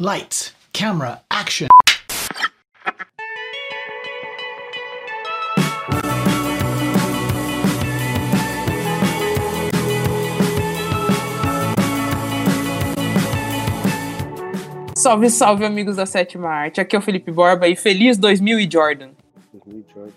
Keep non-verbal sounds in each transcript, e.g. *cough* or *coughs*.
Lights, camera, action. Salve, salve, amigos da Sétima Arte. Aqui é o Felipe Borba e feliz 2000 e Jordan. 2000 Jordan.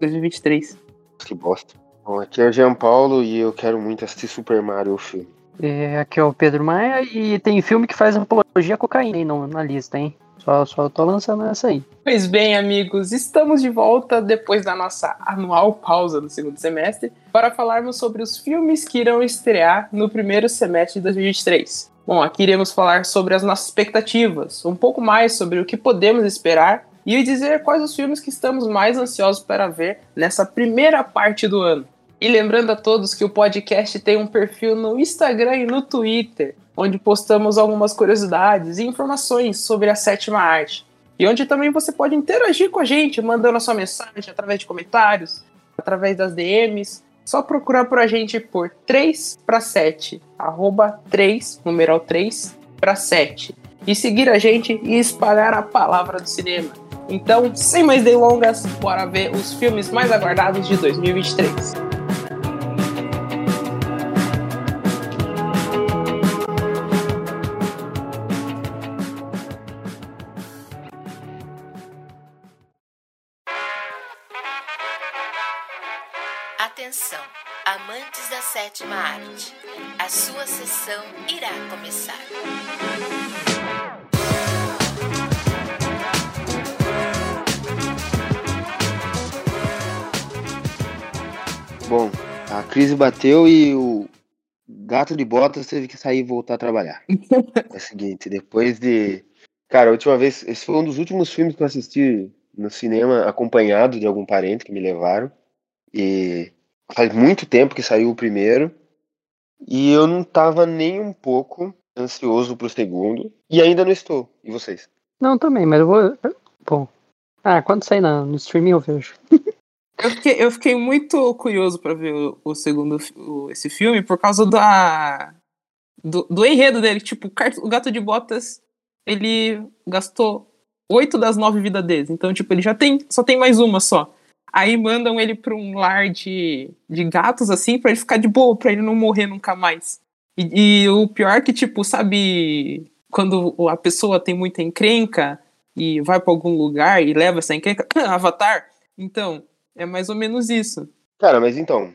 2023. Que bosta. Bom, aqui é o Jean Paulo e eu quero muito assistir Super Mario o filme. É, aqui é o Pedro Maia e tem filme que faz apologia à cocaína aí no, na lista, hein? Só, só tô lançando essa aí. Pois bem, amigos, estamos de volta depois da nossa anual pausa do segundo semestre para falarmos sobre os filmes que irão estrear no primeiro semestre de 2023. Bom, aqui iremos falar sobre as nossas expectativas, um pouco mais sobre o que podemos esperar e dizer quais os filmes que estamos mais ansiosos para ver nessa primeira parte do ano. E lembrando a todos que o podcast tem um perfil no Instagram e no Twitter, onde postamos algumas curiosidades e informações sobre a sétima arte. E onde também você pode interagir com a gente, mandando a sua mensagem através de comentários, através das DMs. Só procurar por a gente por 3 para 7, arroba 3, numeral 3 para 7. E seguir a gente e espalhar a palavra do cinema. Então, sem mais delongas, bora ver os filmes mais aguardados de 2023. Sua sessão irá começar. Bom, a crise bateu e o gato de botas teve que sair e voltar a trabalhar. *laughs* é o seguinte, depois de. Cara, a última vez. Esse foi um dos últimos filmes que eu assisti no cinema acompanhado de algum parente que me levaram. E faz muito tempo que saiu o primeiro. E eu não tava nem um pouco ansioso pro segundo. E ainda não estou. E vocês? Não, também, mas eu vou. Bom. Ah, quando sair na, no streaming eu vejo. *laughs* Eu fiquei, eu fiquei muito curioso para ver o, o segundo o, esse filme por causa da do, do enredo dele. Tipo, o Gato de Botas ele gastou oito das nove vidas dele. Então, tipo, ele já tem só tem mais uma só. Aí mandam ele pra um lar de, de gatos, assim, para ele ficar de boa, pra ele não morrer nunca mais. E, e o pior é que, tipo, sabe, quando a pessoa tem muita encrenca e vai para algum lugar e leva essa encrenca, *clears throat* Avatar. Então, é mais ou menos isso. Cara, mas então,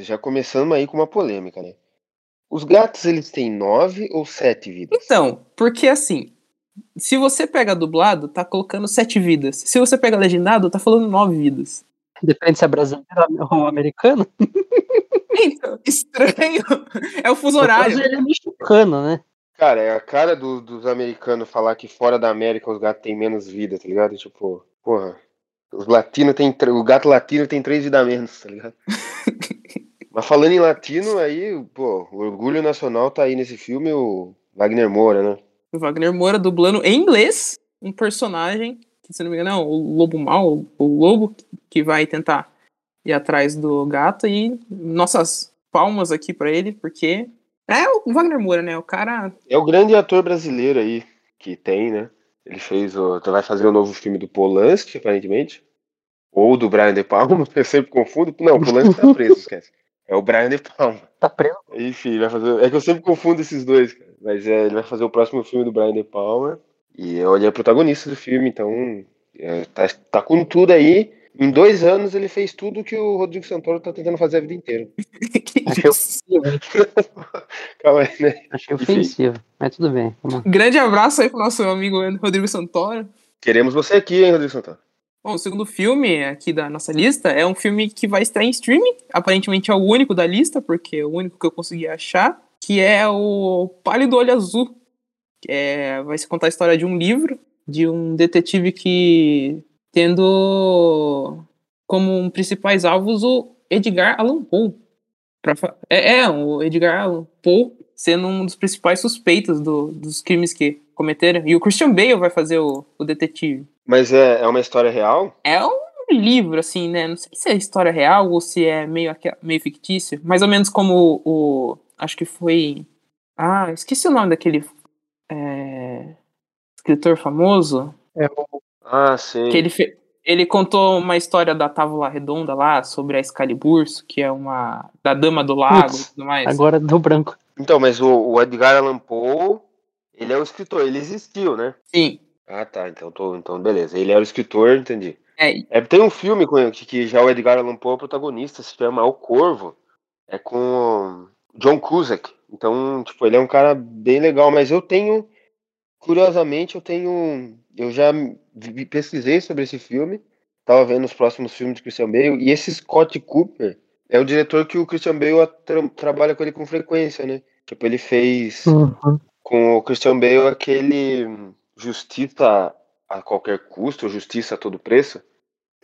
já começamos aí com uma polêmica, né? Os gatos, eles têm nove ou sete vidas? Então, porque assim, se você pega dublado, tá colocando sete vidas. Se você pega legendado, tá falando nove vidas. Depende se é brasileiro ou *laughs* americano. Então, estranho. É o fuso horário. Ele é mexicano, né? Cara, é a cara do- dos americanos falar que fora da América os gatos têm menos vida, tá ligado? Tipo, porra. Os latinos tem. O gato latino tem três vidas a menos, tá ligado? *laughs* Mas falando em latino, aí, pô, o orgulho nacional tá aí nesse filme, o Wagner Moura, né? O Wagner Moura dublando em inglês um personagem, se não me engano é o Lobo Mal, o Lobo, que vai tentar ir atrás do gato. E nossas palmas aqui pra ele, porque é o Wagner Moura, né? O cara. É o grande ator brasileiro aí que tem, né? Ele fez o. Vai fazer o novo filme do Polanski, aparentemente. Ou do Brian De Palma, *laughs* eu sempre confundo. Não, o Polanski tá preso, esquece. É o Brian De Palma. Tá preso. Enfim, vai fazer. É que eu sempre confundo esses dois, cara. Mas é, ele vai fazer o próximo filme do Brian De Palma. E ele é o protagonista do filme, então. é, tá, tá com tudo aí. Em dois anos ele fez tudo que o Rodrigo Santoro tá tentando fazer a vida inteira. *laughs* que ofensivo? *laughs* Calma aí, né? Achei ofensivo. Mas tudo bem. Grande abraço aí pro nosso amigo Rodrigo Santoro. Queremos você aqui, hein, Rodrigo Santoro? Bom, o segundo filme aqui da nossa lista é um filme que vai estar em streaming. Aparentemente é o único da lista, porque é o único que eu consegui achar. Que é o Pálido Olho Azul. É, vai se contar a história de um livro de um detetive que tendo como um principais alvos o Edgar Allan Poe. Pra é, é, o Edgar Allan Poe sendo um dos principais suspeitos do- dos crimes que cometeram. E o Christian Bale vai fazer o- o detetive. Mas é, é uma história real? É um livro, assim, né? Não sei se é história real ou se é meio, meio fictício. Mais ou menos como o. o- acho que foi. Ah, esqueci o nome daquele. É, escritor famoso, É o Ah, sim. que ele, fe- ele contou uma história da Távola Redonda lá, sobre a Excalibur, que é uma. da Dama do Lago Putz, e tudo mais. Agora deu branco. Então, mas o, o Edgar Allan Poe, ele é o escritor, ele existiu, né? Sim. Ah, tá. Então, tô, então beleza. Ele era o escritor, entendi. É, É, tem um filme com, que, que já o Edgar Allan Poe é o protagonista, se chama O Corvo. É com John Cusack. Então, tipo, ele é um cara bem legal, mas eu tenho, curiosamente, eu tenho, eu já pesquisei sobre esse filme, tava vendo os próximos filmes de Christian Bale, e esse Scott Cooper é o diretor que o Christian Bale tra- trabalha com ele com frequência, né? Tipo, ele fez Uhum. com o Christian Bale aquele Justiça a qualquer custo, Justiça a todo preço.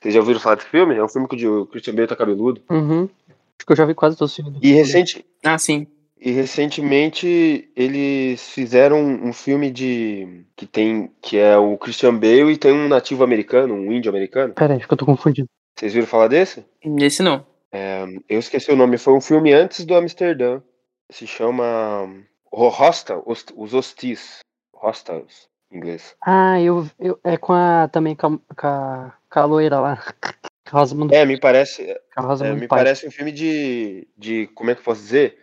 Vocês já ouviram falar desse filme? É um filme que o Christian Bale tá cabeludo. Uhum. Acho que eu já vi quase todos os filmes. E, recente, ah, sim. e recentemente eles fizeram um filme de que tem que é o Christian Bale e tem um nativo americano, um índio americano. Pera aí, acho que eu tô confundindo. Vocês viram falar desse? Esse não. Eu esqueci o nome. Foi um filme antes do Amsterdã. Se chama Ho- Hostel, os, os Hostis. Hostels, em inglês. Ah, eu, eu é com a também com a, com a, com a loira lá. É, me parece, É, me Pike. parece um filme de, de. Como é que eu posso dizer?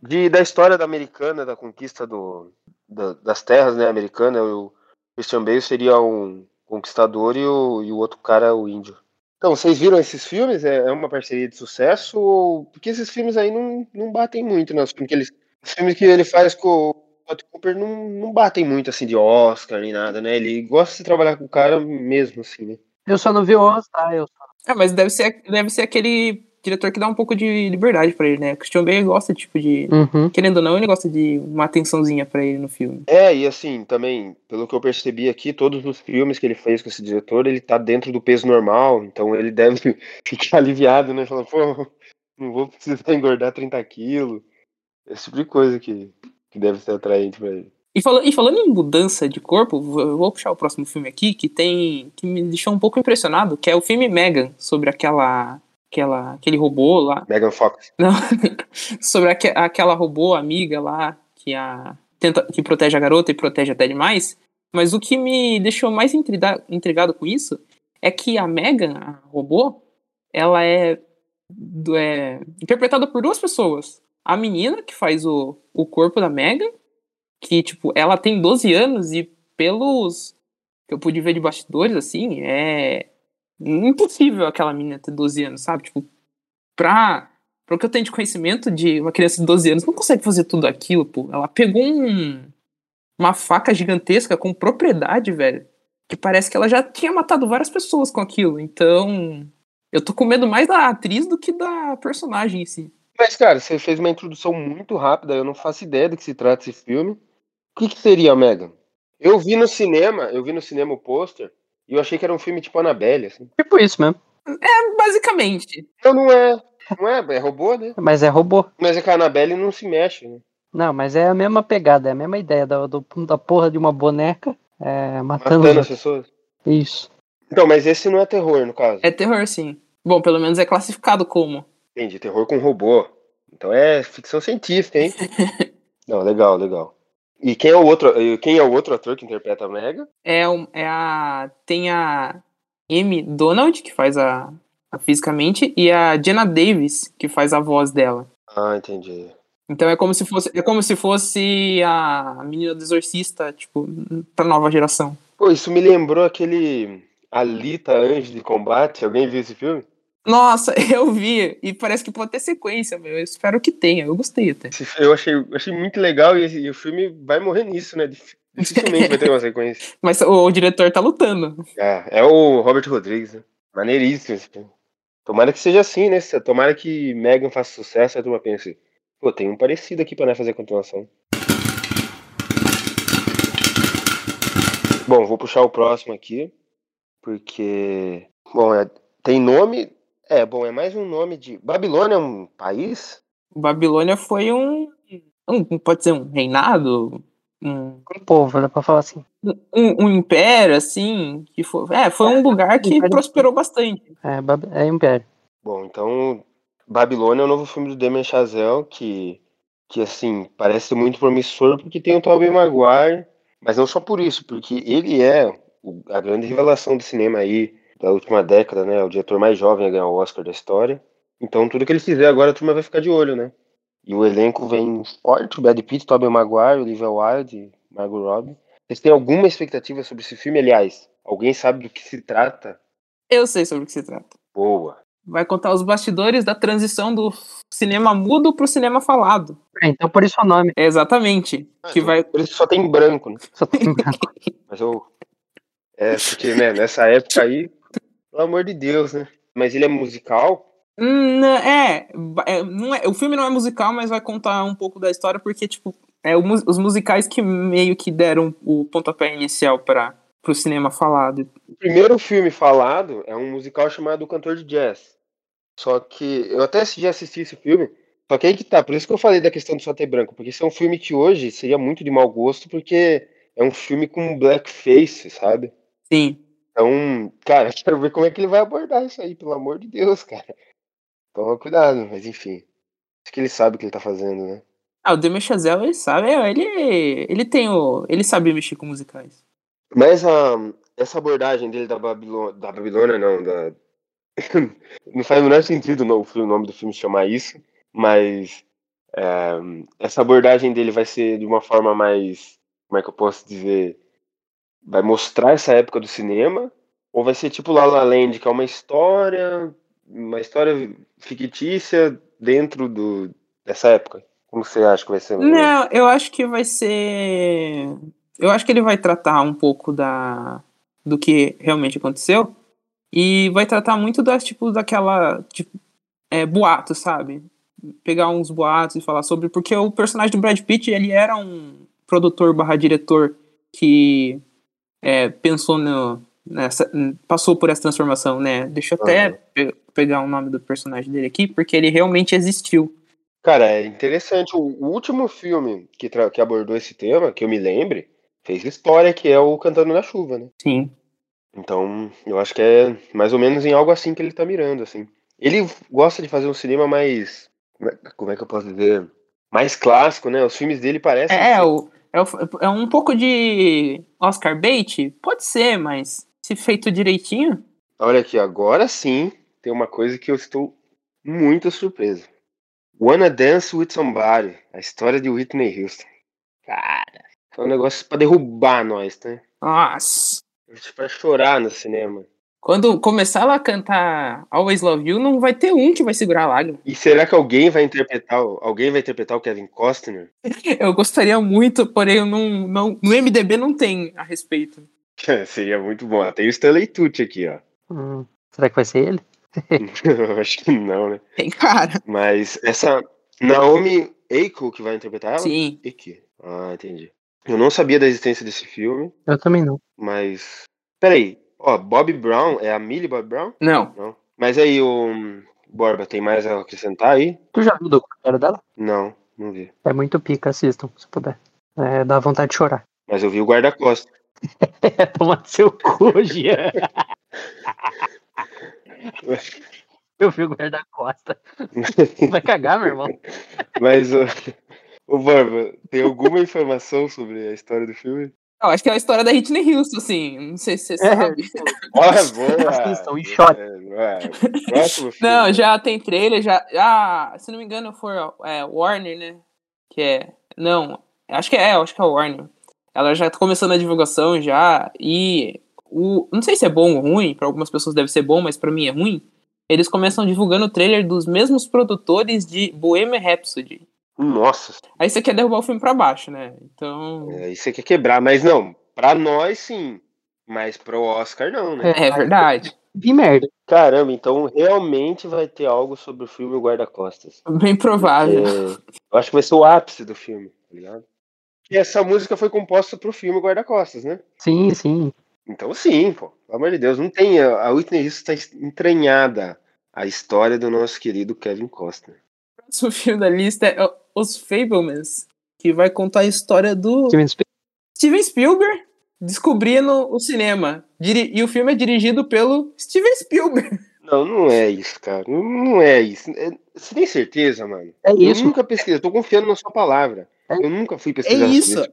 De, da história da americana, da conquista do, da- das terras né, americanas. O Christian Bale seria um conquistador e o, e o outro cara o índio. Então, vocês viram esses filmes? É, é uma parceria de sucesso? Ou... Porque esses filmes aí não, não batem muito, né? Os filmes que ele, os filmes que ele faz com o Scott Cooper não, não batem muito assim de Oscar nem nada, né? Ele gosta de trabalhar com o cara mesmo, assim, né? Eu só não vi o All-Star, eu só. Ah, mas deve ser, deve ser aquele diretor que dá um pouco de liberdade pra ele, né? O Christian Bale gosta, tipo, de. Uhum. Querendo ou não, ele gosta de uma atençãozinha pra ele no filme. É, e assim, também, pelo que eu percebi aqui, todos os filmes que ele fez com esse diretor, ele tá dentro do peso normal, então ele deve *laughs* ficar aliviado, né? Falando, pô, não vou precisar *laughs* engordar 30 quilos. Esse tipo de coisa que, que deve ser atraente pra ele. E, fala, e falando em mudança de corpo, vou- eu vou puxar o próximo filme aqui, que tem. que me deixou um pouco impressionado, que é o filme Megan, sobre aquela. aquela aquele robô lá. Megan Fox. Não, *laughs* sobre aque- aquela robô amiga lá que a tenta, que protege a garota e protege até demais. Mas o que me deixou mais intrigado com isso é que a Megan, a robô, ela é, é interpretada por duas pessoas. A menina que faz o, o corpo da Megan, que tipo, ela tem 12 anos e pelos que eu pude ver de bastidores assim, é impossível aquela menina ter 12 anos, sabe? Tipo, pra, pra o que eu tenho de conhecimento de uma criança de 12 anos, não consegue fazer tudo aquilo, pô. Ela pegou um, uma faca gigantesca com propriedade, velho. Que parece que ela já tinha matado várias pessoas com aquilo. Então, eu tô com medo mais da atriz do que da personagem em si. Mas, cara, você fez uma introdução muito rápida, eu não faço ideia do que se trata esse filme. O que, que seria Megan? Eu vi no cinema, eu vi no cinema o pôster, e eu achei que era um filme tipo Annabelle, assim. Tipo isso mesmo. Basicamente. Não, não é. Não é, é robô, né? Mas é robô. Mas é que a Annabelle não se mexe, né? Não, mas é a mesma pegada, é a mesma ideia da, do- da porra de uma boneca é, matando, Matando as pessoas. Isso. Então, mas esse não é terror, no caso. É terror, sim. Bom, pelo menos é classificado como. Entendi, terror com robô. Então é ficção científica, hein? *laughs* não, legal, legal. E quem é o outro, quem é o outro ator que interpreta a Mega? É, um- é a. Tem a Amy Donald, que faz a, a fisicamente, e a Jenna Davis, que faz a voz dela. Ah, entendi. Então é como se fosse, é como se fosse a menina do exorcista, tipo, pra nova geração. Pô, isso me lembrou aquele Alita Anjo de Combate. Alguém viu esse filme? Nossa, *laughs* eu vi, e parece que pode ter sequência, meu. Eu espero que tenha. Eu gostei até. Eu achei, achei muito legal e, e o filme vai morrer nisso, né? Dif- *laughs* Dificilmente vai ter uma sequência. Mas o, o diretor tá lutando. É, é o Robert Rodrigues, né? Maneiríssimo esse filme. Tomara que seja assim, né? Tomara que Megan faça sucesso e a turma pense, pô, tem um parecido aqui pra nós fazer a continuação. Bom, vou puxar o próximo aqui, porque, bom, é- tem nome, é, bom, é mais um nome de... Babilônia é um país? Babilônia foi um, um. Pode ser um reinado? Um, Um povo, dá pra falar assim. um, um império, assim. Que foi, é, foi um lugar que império. prosperou bastante. É, é Império. Bom, então, Babilônia é o novo filme do Damien Chazelle, que, que assim, parece muito promissor, porque tem o Tobey Maguire, Mas não só por isso, porque ele é a grande revelação do cinema aí da última década, né? O diretor mais jovem a ganhar o Oscar da história. Então tudo que ele fizer agora a turma vai ficar de olho, né? E o elenco vem forte, o Brad Pitt, Tobey Maguire, Olivia Wilde, Margot Robbie. Vocês têm alguma expectativa sobre esse filme? Aliás, alguém sabe do que se trata? Eu sei sobre o que se trata. Boa. Vai contar os bastidores da transição do cinema mudo pro cinema falado. É, então por isso o nome. É exatamente. que vai. Por isso só tem branco, né? Só tem branco. *laughs* Mas eu. É, porque, né, nessa época aí, pelo amor de Deus, né? Mas ele é musical? Hum, não, é, é, não é. O filme não é musical, mas vai contar um pouco da história, porque, tipo, é o os musicais que meio que deram o pontapé inicial para pro cinema falado. O primeiro filme falado é um musical chamado O Cantor de Jazz. Só que eu até já assisti esse filme, só que aí que tá, por isso que eu falei da questão do só ter branco, porque esse é um filme que hoje seria muito de mau gosto, porque é um filme com blackface, sabe? Sim. Então, cara, *laughs* quero ver como é que ele vai abordar isso aí, pelo amor de Deus, cara. Toma cuidado, mas enfim. Acho que ele sabe o que ele tá fazendo, né? Ah, o Demi Chazelle, ele sabe, é, ele, ele tem o. Ele sabe mexer com musicais. Mas a, essa abordagem dele da Babilônia, da Babilônia não, da... *laughs* não faz o menor sentido não, o nome do filme chamar isso, mas é, essa abordagem dele vai ser de uma forma mais, como é que eu posso dizer, vai mostrar essa época do cinema, ou vai ser tipo La La Land, que é uma história, uma história fictícia dentro do, dessa época? Como você acha que vai ser? Não, eu acho que vai ser. Eu acho que ele vai tratar um pouco da do que realmente aconteceu e vai tratar muito das tipo daquela tipo, é, boato, sabe? Pegar uns boatos e falar sobre porque o personagem do Brad Pitt ele era um produtor barra diretor que é, pensou no nessa passou por essa transformação, né? Deixa eu até pe- pegar o nome do personagem dele aqui porque ele realmente existiu. Cara, é interessante. O, último filme que, que abordou esse tema, que eu me lembre, fez história, que é o Cantando na Chuva, né? Sim. Então, eu acho que é mais ou menos em algo assim que ele tá mirando, assim. Ele gosta de fazer um cinema mais. como é- é que eu posso dizer? Mais clássico, né? Os filmes dele parecem. É, ser- o, é, é um pouco de Oscar bait? Pode ser, mas se feito direitinho. Olha aqui, agora sim tem uma coisa que eu estou muito surpreso. Wanna Dance with Somebody, a história de Whitney Houston. Cara, é um negócio pra derrubar nós, né? Nossa. Pra chorar no cinema. Quando começar ela a cantar Always Love You, não vai ter um que vai segurar a lágrima. E será que alguém vai interpretar, o- alguém vai interpretar o Kevin Costner? *laughs* Eu gostaria muito, porém eu não, não, no MDB não tem a respeito. *laughs* Seria muito bom. Tem o Stanley Tucci aqui, ó. Hum, será que vai ser ele? *laughs* Eu Acho que não, né? Tem cara. Mas essa Naomi Eiko que vai interpretar ela? Sim. Eiki. Ah, entendi. Eu não sabia da existência desse filme, Eu também não. mas. Peraí, ó, Bob Brown, é a Millie Bob Brown? Não. Não. Mas aí, o Borba, tem mais a acrescentar aí? Tu já viu o documentário dela? Não, não vi. É muito pica, assistam, se puder. É, dá vontade de chorar. *laughs* Mas eu vi o guarda-costas. É, toma seu cu, Jean. *laughs* Eu vi o guarda-costa. Vai cagar, meu irmão. Mas, ô, ô Borba, tem alguma informação sobre a história do filme? Eu acho que é a história da Whitney Houston, assim. Não sei se você É, sabe. Olha, boa! Assistam, em shot. É, é. Não, já tem trailer, já. Ah, se não me engano, foi é, Warner, né? Que é. Não, acho que é, acho que é Warner. Ela já tá começando a divulgação já. E o. Não sei se é bom ou ruim, pra algumas pessoas deve ser bom, mas pra mim é ruim. Eles começam divulgando o trailer dos mesmos produtores de Bohemian Rhapsody. Nossa, Aí você quer derrubar o filme pra baixo, né? Então. aí você quer quebrar, mas não, pra nós sim, mas pro Oscar não, né? É verdade. Vi merda. Caramba, então realmente vai ter algo sobre o filme O Guarda-Costas. Bem provável. É, eu acho que vai ser o ápice do filme, tá ligado? E essa música foi composta pro filme Guarda-Costas, né? Sim, sim. Então sim, pô, pelo amor de Deus, não tem. A Whitney Houston está entranhada a história do nosso querido Kevin Costner. O próximo filme da lista é Os Fablemans, que vai contar a história do Steven Spielberg. Steven Spielberg descobrindo o cinema. Diri- E o filme é dirigido pelo Steven Spielberg. *laughs* Não, não é isso, cara. Não, não é isso. É- Você tem certeza, mano? É Eu isso. nunca pesquisei, eu tô confiando na sua palavra. É- Eu nunca fui É pesquisar sobre isso.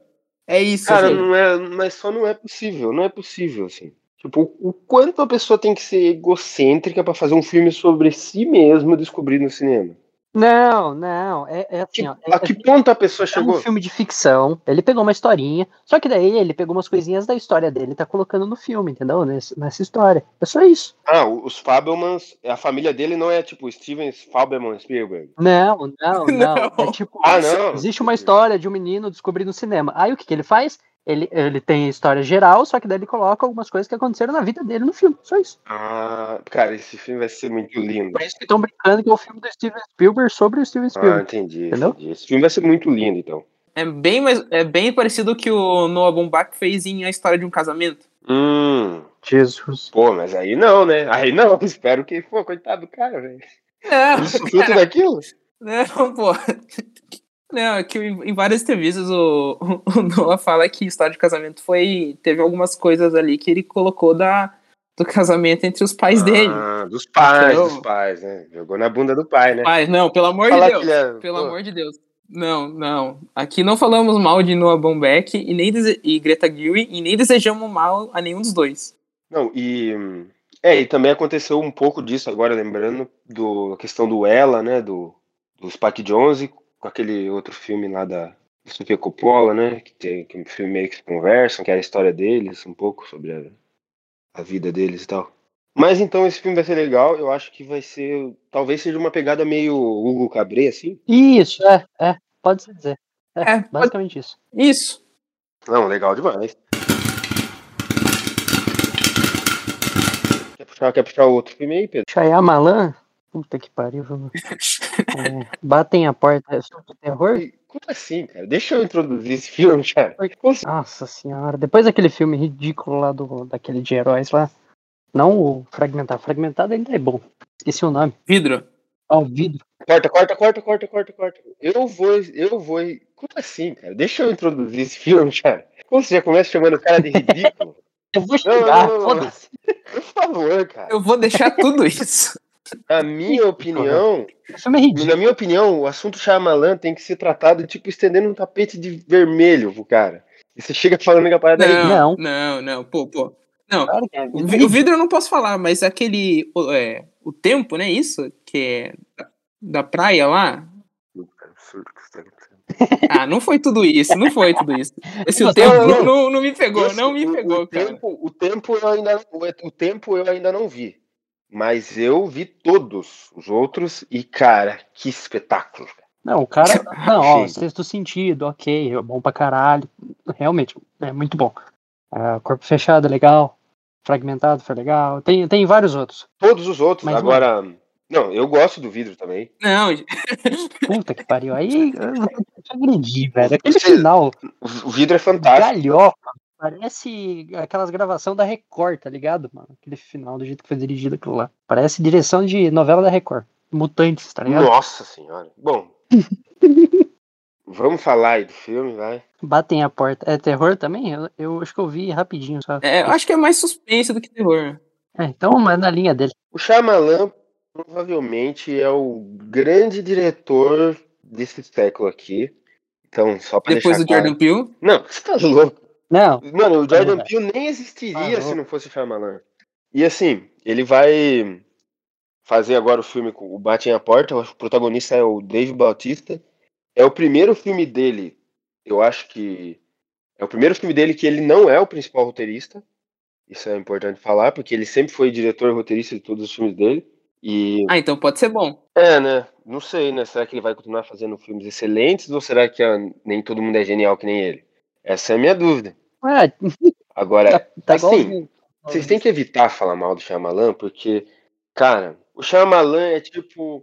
É isso. Cara, não é, mas só não é possível, não é possível, assim. Tipo, o, o quanto a pessoa tem que ser egocêntrica pra fazer um filme sobre si mesmo descobrir no cinema. Não, não. É, é assim, Que- ó. É, a que ponto a pessoa é um chegou? filme de ficção. Ele pegou uma historinha. Só que daí ele pegou umas coisinhas da história dele e tá colocando no filme, entendeu? Nesse- nessa história. É só isso. Ah, os Fabelmans, a família dele não é tipo Steven Fabelman Spielberg. Não, não, não. *laughs* Não. É tipo, Ah, não. existe uma história de um menino descobrindo o cinema. Aí o que, que ele faz? Ele, ele tem a história geral, só que daí ele coloca algumas coisas que aconteceram na vida dele no filme. Só isso. Ah, cara, esse filme vai ser muito lindo. Por isso que estão brincando que é o filme do Steven Spielberg sobre o Steven Ah, Spielberg. entendi, Entendeu? entendi. Esse filme vai ser muito lindo, então. É bem, mais, é bem parecido que o Noah Baumbach fez em A História de um Casamento. Hum, Jesus. pô, mas aí não, né? Aí não, *laughs* espero que, pô, coitado do cara, velho. Não, Isso fruto daquilo? não, pô. Não, é que em várias entrevistas o, *laughs* o Noah fala que História de Casamento foi. Teve algumas coisas ali que ele colocou da, do casamento entre os pais dele. Ah, dos pais, Então- dos pais, né? Jogou na bunda do pai, né? Pai, não, pelo amor Falar de Deus. é- Pelo pô. amor de Deus. Não, não. Aqui não falamos mal de Noah Baumbach e, nem e Greta Gerwig e nem desejamos mal a nenhum dos dois. Não, e. É, e também aconteceu um pouco disso agora, lembrando do a questão do Ela, né? Do, do Spike Jonze, com aquele outro filme lá da Sofia Coppola, né? Que tem que é um filme meio que conversam, que era a história deles, um pouco sobre a, a vida deles e tal. Mas então esse filme vai ser legal, eu acho que vai ser. Talvez seja uma pegada meio Hugo Cabré, assim. Isso, é, é. Pode se dizer. É, É, pode- basicamente isso. Isso. Não, legal demais. Quer puxar, quer puxar outro filme aí, Pedro? Shyamalan? Puta que pariu. vamos- *laughs* É, batem a porta. É filme de terror? Como assim, cara? Deixa eu introduzir esse filme, cara. Nossa senhora. Depois daquele filme ridículo lá do, daquele de heróis lá. Não o Fragmentado. Fragmentado ainda é bom. Esqueci o nome. Vidro. Ó, o vidro. Corta, corta, corta, corta, corta, corta. Eu vou, eu vou. Como assim, cara? Deixa eu introduzir esse filme, cara. Como você já começa chamando o cara de ridículo? *laughs* Eu vou não. foda-se. Por favor, cara. Eu vou deixar tudo isso. Na minha opinião, O é ridículo. na minha opinião, o assunto Shyamalan tem que ser tratado tipo estendendo um tapete de vermelho pro cara. E você chega falando que a parada é Não, Não. não, não, pô, pô. Não, Claro que é. o, vi- o vidro eu não posso falar, mas aquele. O, é, o tempo, né? Isso? Que é da, praia lá. Ah, não foi tudo isso, não foi tudo isso. Esse o Você tempo não, não, não. não, não me pegou, Esse- não me o- pegou, o cara. tempo, o tempo eu ainda o, o tempo eu ainda não vi. Mas eu vi todos os outros e, cara, que espetáculo. Não, o cara. *laughs* Não, ó, sexto sentido, ok, é bom pra caralho. Realmente, é muito bom. Ah, corpo fechado, é legal. Fragmentado foi legal. Tem, tem vários outros. Todos os outros. Mas, Agora, não, eu gosto do vidro também. Não, *laughs* Puta que pariu. Aí eu agredir, velho. Aquele Você- final, O, o vidro é fantástico. galhofa. Parece aquelas gravações da Record, tá ligado, mano? Aquele final, do jeito que foi dirigido aquilo lá. Parece direção de novela da Record. Mutantes, tá ligado? Nossa senhora. Bom. *laughs* vamos falar aí do filme, vai. Batem a porta. É terror também? Eu, eu acho que eu vi rapidinho, sabe? é, eu acho que é mais suspense do que terror. É, então é na linha dele. O Shyamalan provavelmente é o grande diretor desse século aqui. Então, só pra Depois deixar do Jordan claro. Peele. Não, você tá louco. Não, Mano, o Jordan Não, Peele nem existiria Ah, se não. fosse o Shyamalan. E assim, ele vai fazer agora o filme com o Bate a Porta, o protagonista é o Dave Bautista. É o primeiro filme dele, eu acho que é o primeiro filme dele que ele não é o principal roteirista. Isso é importante falar, porque ele sempre foi diretor e roteirista de todos os filmes dele. E Ah, então pode ser bom. é, né? Não sei, né? Será que ele vai continuar fazendo filmes excelentes ou será que ah, nem todo mundo é genial que nem ele? Essa é a minha dúvida. é, Agora, tá assim, igual. vocês têm que evitar falar mal do Shyamalan, porque, cara, o Shyamalan é tipo.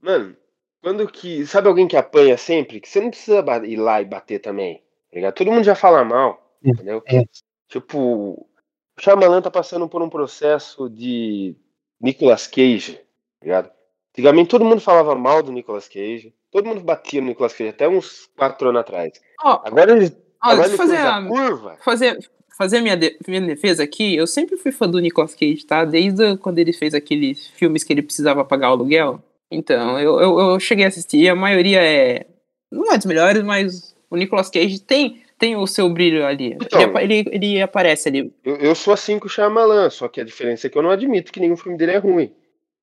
Mano, quando que. Sabe alguém que apanha sempre? Que você não precisa ir lá e bater também. Tá ligado? Todo mundo já fala mal, É, entendeu? é. Tipo, o Shyamalan tá passando por um processo de Nicolas Cage, tá ligado? Antigamente todo mundo falava mal do Nicolas Cage. Todo mundo batia no Nicolas Cage, até uns quatro anos atrás. Ó, Agora ele, eu fazer a curva. fazer, fazer minha, de- minha defesa aqui, eu sempre fui fã do Nicolas Cage, tá? Desde quando ele fez aqueles filmes que ele precisava pagar o aluguel. Então, eu, eu, eu cheguei a assistir, a maioria é. Não é dos melhores, mas o Nicolas Cage tem, tem o seu brilho ali. Então. ele, ele, ele aparece ali. Eu, eu sou assim com o Shyamalan, só que a diferença é que eu não admito que nenhum filme dele é ruim.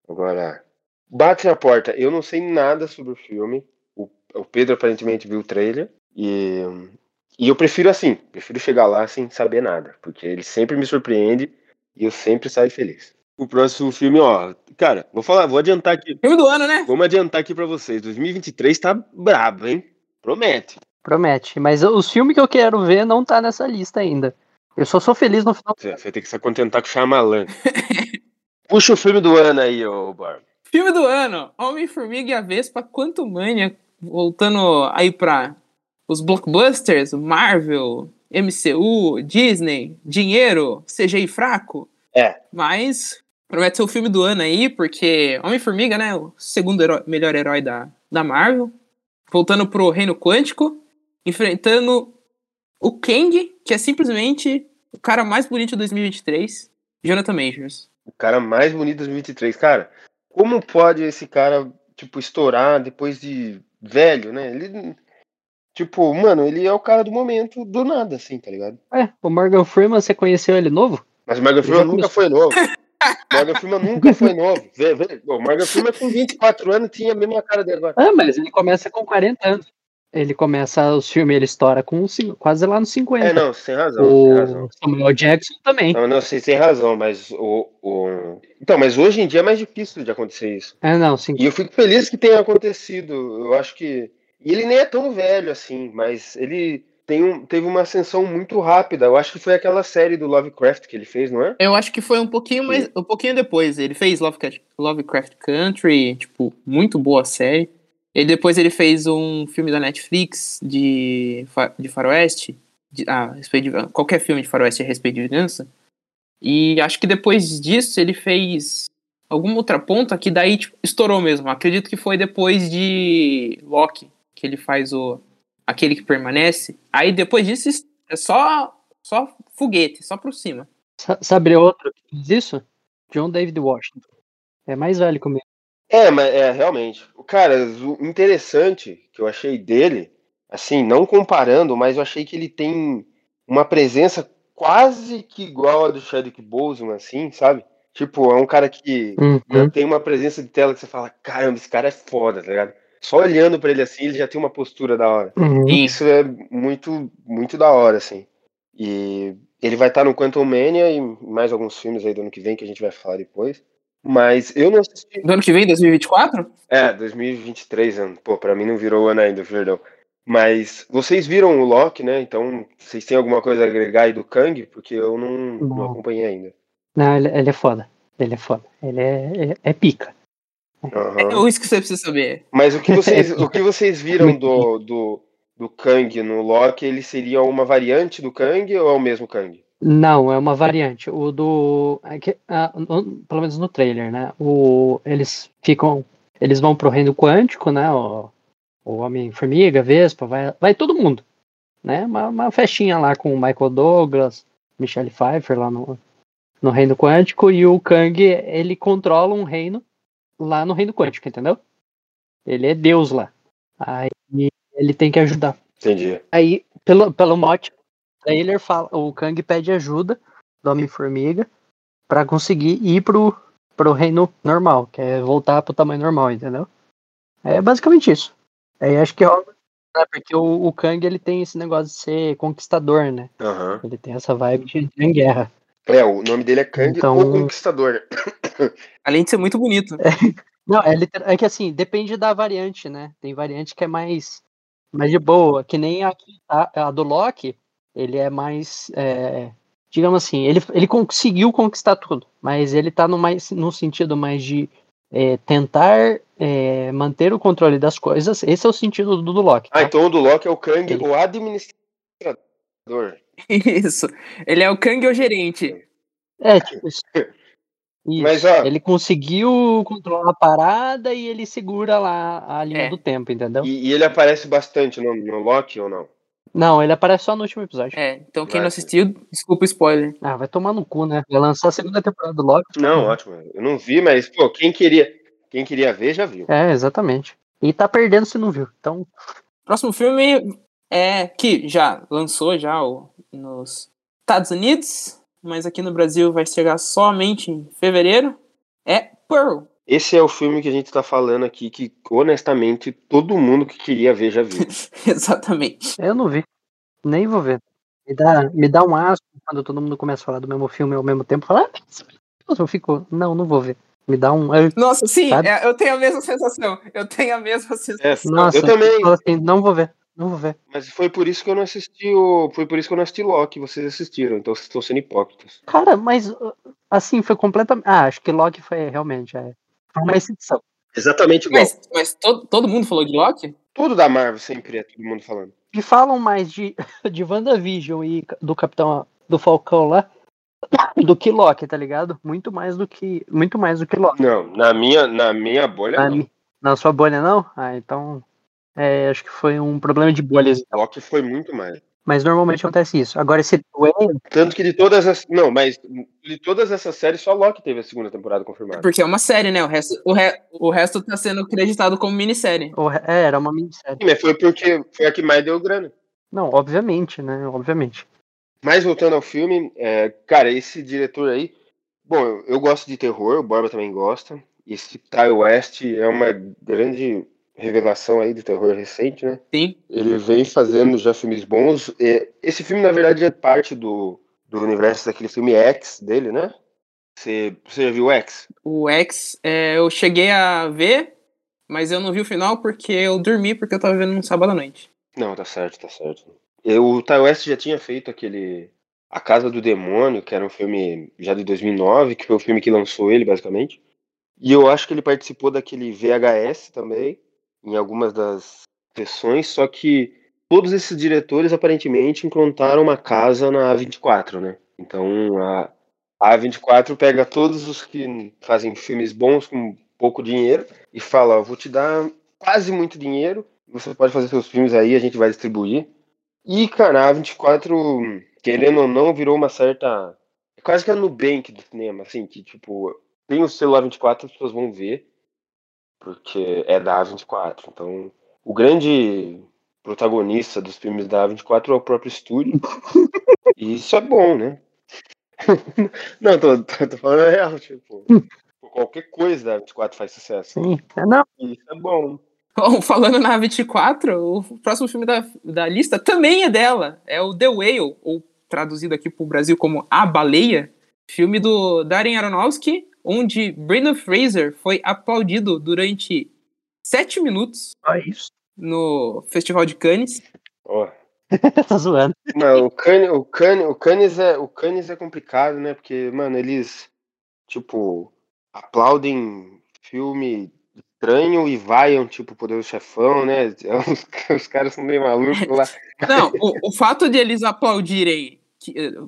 Agora, bate na porta. Eu não sei nada sobre o filme. O, o Pedro aparentemente viu o trailer. E, e eu prefiro assim. Prefiro chegar lá sem saber nada. Porque ele sempre me surpreende e eu sempre saio feliz. O próximo filme, ó. Cara, vou falar, vou adiantar aqui. Filme do ano, né? Vamos adiantar aqui pra vocês. 2023 tá brabo, hein? Promete. Promete. Mas os filmes que eu quero ver não tá nessa lista ainda. Eu só sou feliz no final. Você vai ter que se contentar com o Shyamalan. *laughs* Puxa o filme do ano aí, ô Barba. Filme do ano: Homem-Formiga e a Vespa, Quanto Mania. Voltando aí pra os blockbusters, Marvel, MCU, Disney, dinheiro, CGI fraco. É. Mas promete ser o filme do ano aí, porque Homem-Formiga, né? O segundo herói- melhor herói da, da Marvel. Voltando pro Reino Quântico, enfrentando o Kang, que é simplesmente o cara mais bonito de 2023, Jonathan Majors. O cara mais bonito de 2023. Cara, como pode esse cara, tipo, estourar depois de velho, né? Ele, tipo, mano, ele é o cara do momento, do nada, assim, tá ligado? É, o Morgan Freeman, você conheceu ele novo? Mas o Morgan Freeman nunca foi novo. Morgan Freeman nunca foi novo. Vê, vê. O Morgan Freeman com 24 anos tinha a mesma cara dele agora. Ah, mas ele começa com 40 anos. Ele começa os filmes, ele estoura com quase lá nos 50. É, não, tem razão, você tem razão. o Samuel Jackson também. Não, não, você tem razão, mas o, o. Então, mas hoje em dia é mais difícil de acontecer isso. É, não, sim. E eu fico feliz que tenha acontecido. Eu acho que. E ele nem é tão velho assim, mas ele tem um, teve uma ascensão muito rápida. Eu acho que foi aquela série do Lovecraft que ele fez, não é? Eu acho que foi um pouquinho mais, um pouquinho depois. Ele fez Lovecraft, Lovecraft Country, tipo, muito boa série. E depois ele fez um filme da Netflix de, de faroeste, de, ah, respeito de- qualquer filme de faroeste a respeito de vingança. E acho que depois disso ele fez alguma outra ponta que daí tipo, estourou mesmo. Acredito que foi depois de Loki, que ele faz o aquele que permanece. Aí depois disso é só só foguete, só por cima. Sa- Sabe outro que fez isso? John David Washington. É mais velho comigo. É, mas é realmente. Cara, o interessante que eu achei dele, assim, não comparando, mas eu achei que ele tem uma presença quase que igual a do Chadwick Boseman, assim, sabe? Tipo, é um cara que Uhum. tem uma presença de tela que você fala, caramba, esse cara é foda, tá ligado? Só olhando pra ele assim, ele já tem uma postura da hora. Uhum. Isso é muito, muito da hora, assim. E ele vai estar no Quantum Mania e mais alguns filmes aí do ano que vem que a gente vai falar depois. Mas eu não assisti. Do ano que vem, 2024? É, 2023, ano. Pô, pra mim não virou o ano ainda, perdão. Mas vocês viram o Loki, né? Então, vocês têm alguma coisa a agregar aí do Kang? Porque eu não, não Não. acompanhei ainda. Não, ele, ele é foda. Ele é foda. Ele é, ele é pica. Aham. É isso que você precisa saber. Mas o que vocês, *laughs* o que vocês viram do, do, do Kang no Loki, ele seria uma variante do Kang ou é o mesmo Kang? Não, é uma variante. O do. é que, ah, no- pelo menos no trailer, né? O, eles ficam. Eles vão pro reino quântico, né? O, o Homem-Formiga, Vespa, vai, vai todo mundo. Né? Uma, uma festinha lá com o Michael Douglas, Michelle Pfeiffer lá no, no reino quântico. E o Kang, ele controla um reino lá no reino quântico, entendeu? Ele é Deus lá. Aí ele tem que ajudar. Entendi. Aí, pelo, pelo mote, o trailer fala, o Kang pede ajuda do Homem-Formiga pra conseguir ir pro, pro reino normal, que é voltar pro tamanho normal, entendeu? É basicamente isso. Aí acho que rola, né, porque o, o Kang ele tem esse negócio de ser conquistador, né? Aham. Ele tem essa vibe de entrar em guerra. É, o nome dele é Kang Então- o Conquistador. *coughs* Além de ser muito bonito. Não, é, liter- é que assim, depende da variante, né? Tem variante que é mais, mais de boa, que nem a, a, a do Loki, ele é mais, é, digamos assim, ele, ele conseguiu conquistar tudo, mas ele tá no, mais, no sentido mais de é, tentar é, manter o controle das coisas, esse é o sentido do, do Loki. Ah, tá? então o do Loki é o Kang, Ele- o administrador. *laughs* Isso. Ele é o Kang o gerente. É, tipo isso. *laughs* Isso. Mas, ó- Ele conseguiu controlar a parada e ele segura lá a linha É. do tempo, entendeu? E, e ele aparece bastante no, no Loki ou não? Não, ele aparece só no último episódio. É, então quem Vai, não assistiu, desculpa o spoiler. Ah, vai tomar no cu, né? Vai lançar a segunda temporada do Loki. Não, ótimo. Eu não vi, mas, pô, quem queria, quem queria ver já viu. É, exatamente. E tá perdendo se não viu. Então, Próximo filme, é que já lançou já o, nos Estados Unidos, mas aqui no Brasil vai chegar somente em fevereiro, é Pearl. Esse é o filme que a gente tá falando aqui, que honestamente todo mundo que queria ver já viu. *laughs* Exatamente. Eu não vi. Nem vou ver. Me dá, me dá um asco quando todo mundo começa a falar do mesmo filme ao mesmo tempo. Falar, ah, eu fico, não, não vou ver. Me dá um. Nossa, sim, é, eu tenho a mesma sensação. Eu tenho a mesma sensação. É, Nossa, eu também, falo assim, não vou ver. Não vou ver. mas foi por isso que eu não assisti o. Foi por isso que eu não assisti Loki, vocês assistiram, então vocês estão sendo hipócritas. Cara, mas uh, assim, foi completamente. Ah, acho que Loki foi realmente. É, foi uma exceção. Exatamente igual. Mas, mas todo, todo mundo falou de Loki? Tudo da Marvel sempre é todo mundo falando. E falam mais de, *laughs* de WandaVision e do Capitão do Falcão lá do que Loki, tá ligado? Muito mais do que. Muito mais do que Loki. Não, na minha, na minha bolha, Na, não. mi- na sua bolha, não? Ah, então. É, acho que foi um problema de bolhas. Loki foi muito mais. Mas normalmente acontece isso. Agora, esse Dwayne, Tanto que de todas as. Não, mas de todas essas séries, só Loki teve a segunda temporada confirmada. Porque é uma série, né? O resto, o, re, o resto tá sendo acreditado como minissérie. o re- é, era uma minissérie. Sim, mas foi porque foi a que mais deu grana. Não, obviamente, né? Obviamente. Mas voltando ao filme, é, cara, esse diretor aí. Bom, eu, eu gosto de terror, o Borba também gosta. Esse Ty West é uma grande revelação aí de terror recente, né? Sim. Ele vem fazendo já filmes bons. Esse filme, na verdade, é parte do, do universo daquele filme X dele, né? Você, você já viu o X? O X, é, eu cheguei a ver, mas eu não vi o final porque eu dormi porque eu tava vendo um sábado à noite. Não, tá certo, tá certo. Eu, o Ty West já tinha feito aquele A Casa do Demônio, que era um filme já de 2009, que foi o filme que lançou ele, basicamente. E eu acho que ele participou daquele VHS também, em algumas das sessões, só que todos esses diretores aparentemente encontraram uma casa na A24, né? Então a, a A24 pega todos os que fazem filmes bons com pouco dinheiro e fala, ó, vou te dar quase muito dinheiro, você pode fazer seus filmes aí, a gente vai distribuir. E, cara, a A24, querendo ou não, virou uma certa. É quase que a Nubank do cinema, assim, que, tipo, tem o celular 24, as pessoas vão ver, porque é da A24. Então, o grande protagonista dos filmes da A24 é o próprio estúdio. e isso é bom, né? *laughs* não, tô, tô, tô falando a real, tipo. Qualquer coisa da A24 faz sucesso. Sim. É, Não, E isso é bom. Bom, falando na 24, o próximo filme da, da lista também é dela. É o The Whale, ou traduzido aqui pro Brasil como A Baleia, filme do Darren Aronofsky, onde Brendan Fraser foi aplaudido durante sete minutos isso. no Festival de Cannes. Ó. *laughs* tá zoando. Não, o Cannes, o Cannes, o Cannes é, o Cannes é complicado, né? Porque, mano, eles tipo aplaudem filme estranho e vaiam tipo Poder do Chefão, né? Os, *laughs* os caras são meio malucos lá. Não, o, o fato de eles aplaudirem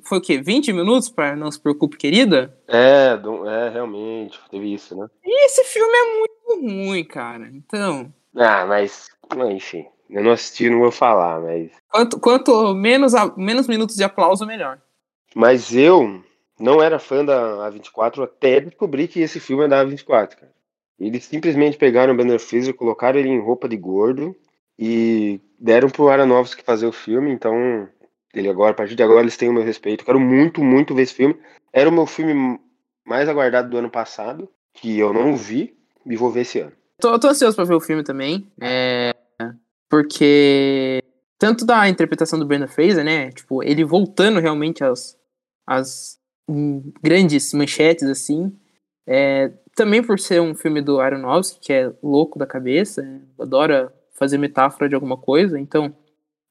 foi o quê? 20 minutos para Não Se Preocupe, Querida? É, é, realmente, teve isso, né? E esse filme é muito ruim, cara. Então, Ah, mas, enfim, eu não assisti, não vou falar, mas quanto, quanto menos, menos minutos de aplauso, melhor. mas eu não era fã da A24 até descobrir que esse filme é da A24, cara. Eles simplesmente pegaram o Banner Fraser, colocaram ele em roupa de gordo e deram pro Aronofsky fazer o filme, então ele agora, a partir de agora, eles têm o meu respeito. Quero muito, muito ver esse filme. Era o meu filme mais aguardado do ano passado, que eu não vi, e vou ver esse ano. Tô, tô ansioso pra ver o filme também. É, porque tanto da interpretação do Brandon Fraser, né? Tipo, ele voltando realmente às, às grandes manchetes, assim. É, também por ser um filme do Aronofsky, que é louco da cabeça, adora fazer metáfora de alguma coisa. Então,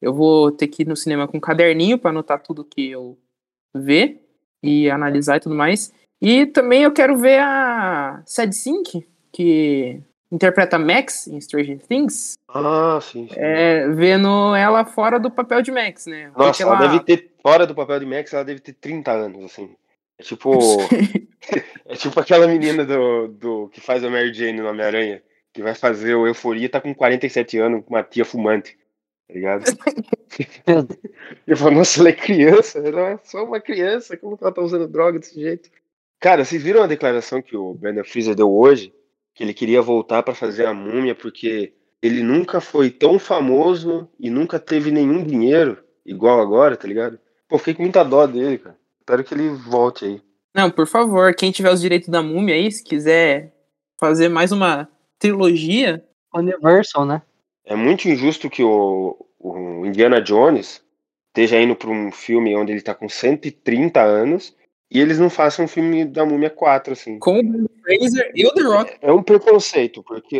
eu vou ter que ir no cinema com um caderninho para anotar tudo que eu ver e analisar e tudo mais. E também eu quero ver a Sad Sync, que interpreta Max em Stranger Things, Ah, sim, sim. é, vendo ela fora do papel de Max, né? Nossa, ela deve ter, fora do papel de Max, ela deve ter 30 anos, assim. É tipo. *laughs* é tipo aquela menina do, do que faz a Mary Jane no Homem-Aranha, que vai fazer o Euforia e tá com 47 anos, com uma tia fumante. Tá ligado? Meu Deus. *laughs* Eu falo, nossa, ela é criança, ela é só uma criança, como que ela tá usando droga desse jeito? Cara, vocês viram a declaração que o Brandon Fraser deu hoje? Que ele queria voltar pra fazer a múmia porque ele nunca foi tão famoso e nunca teve nenhum dinheiro igual agora, tá ligado? Pô, fiquei com muita dó dele, cara. Espero que ele volte aí. Não, por favor, quem tiver os direitos da múmia aí, se quiser fazer mais uma trilogia, Universal, né? É muito injusto que o, o Indiana Jones esteja indo para um filme onde ele tá com 130 anos e eles não façam um filme da Múmia 4, assim. com o Fraser e o The Rock. É um preconceito, porque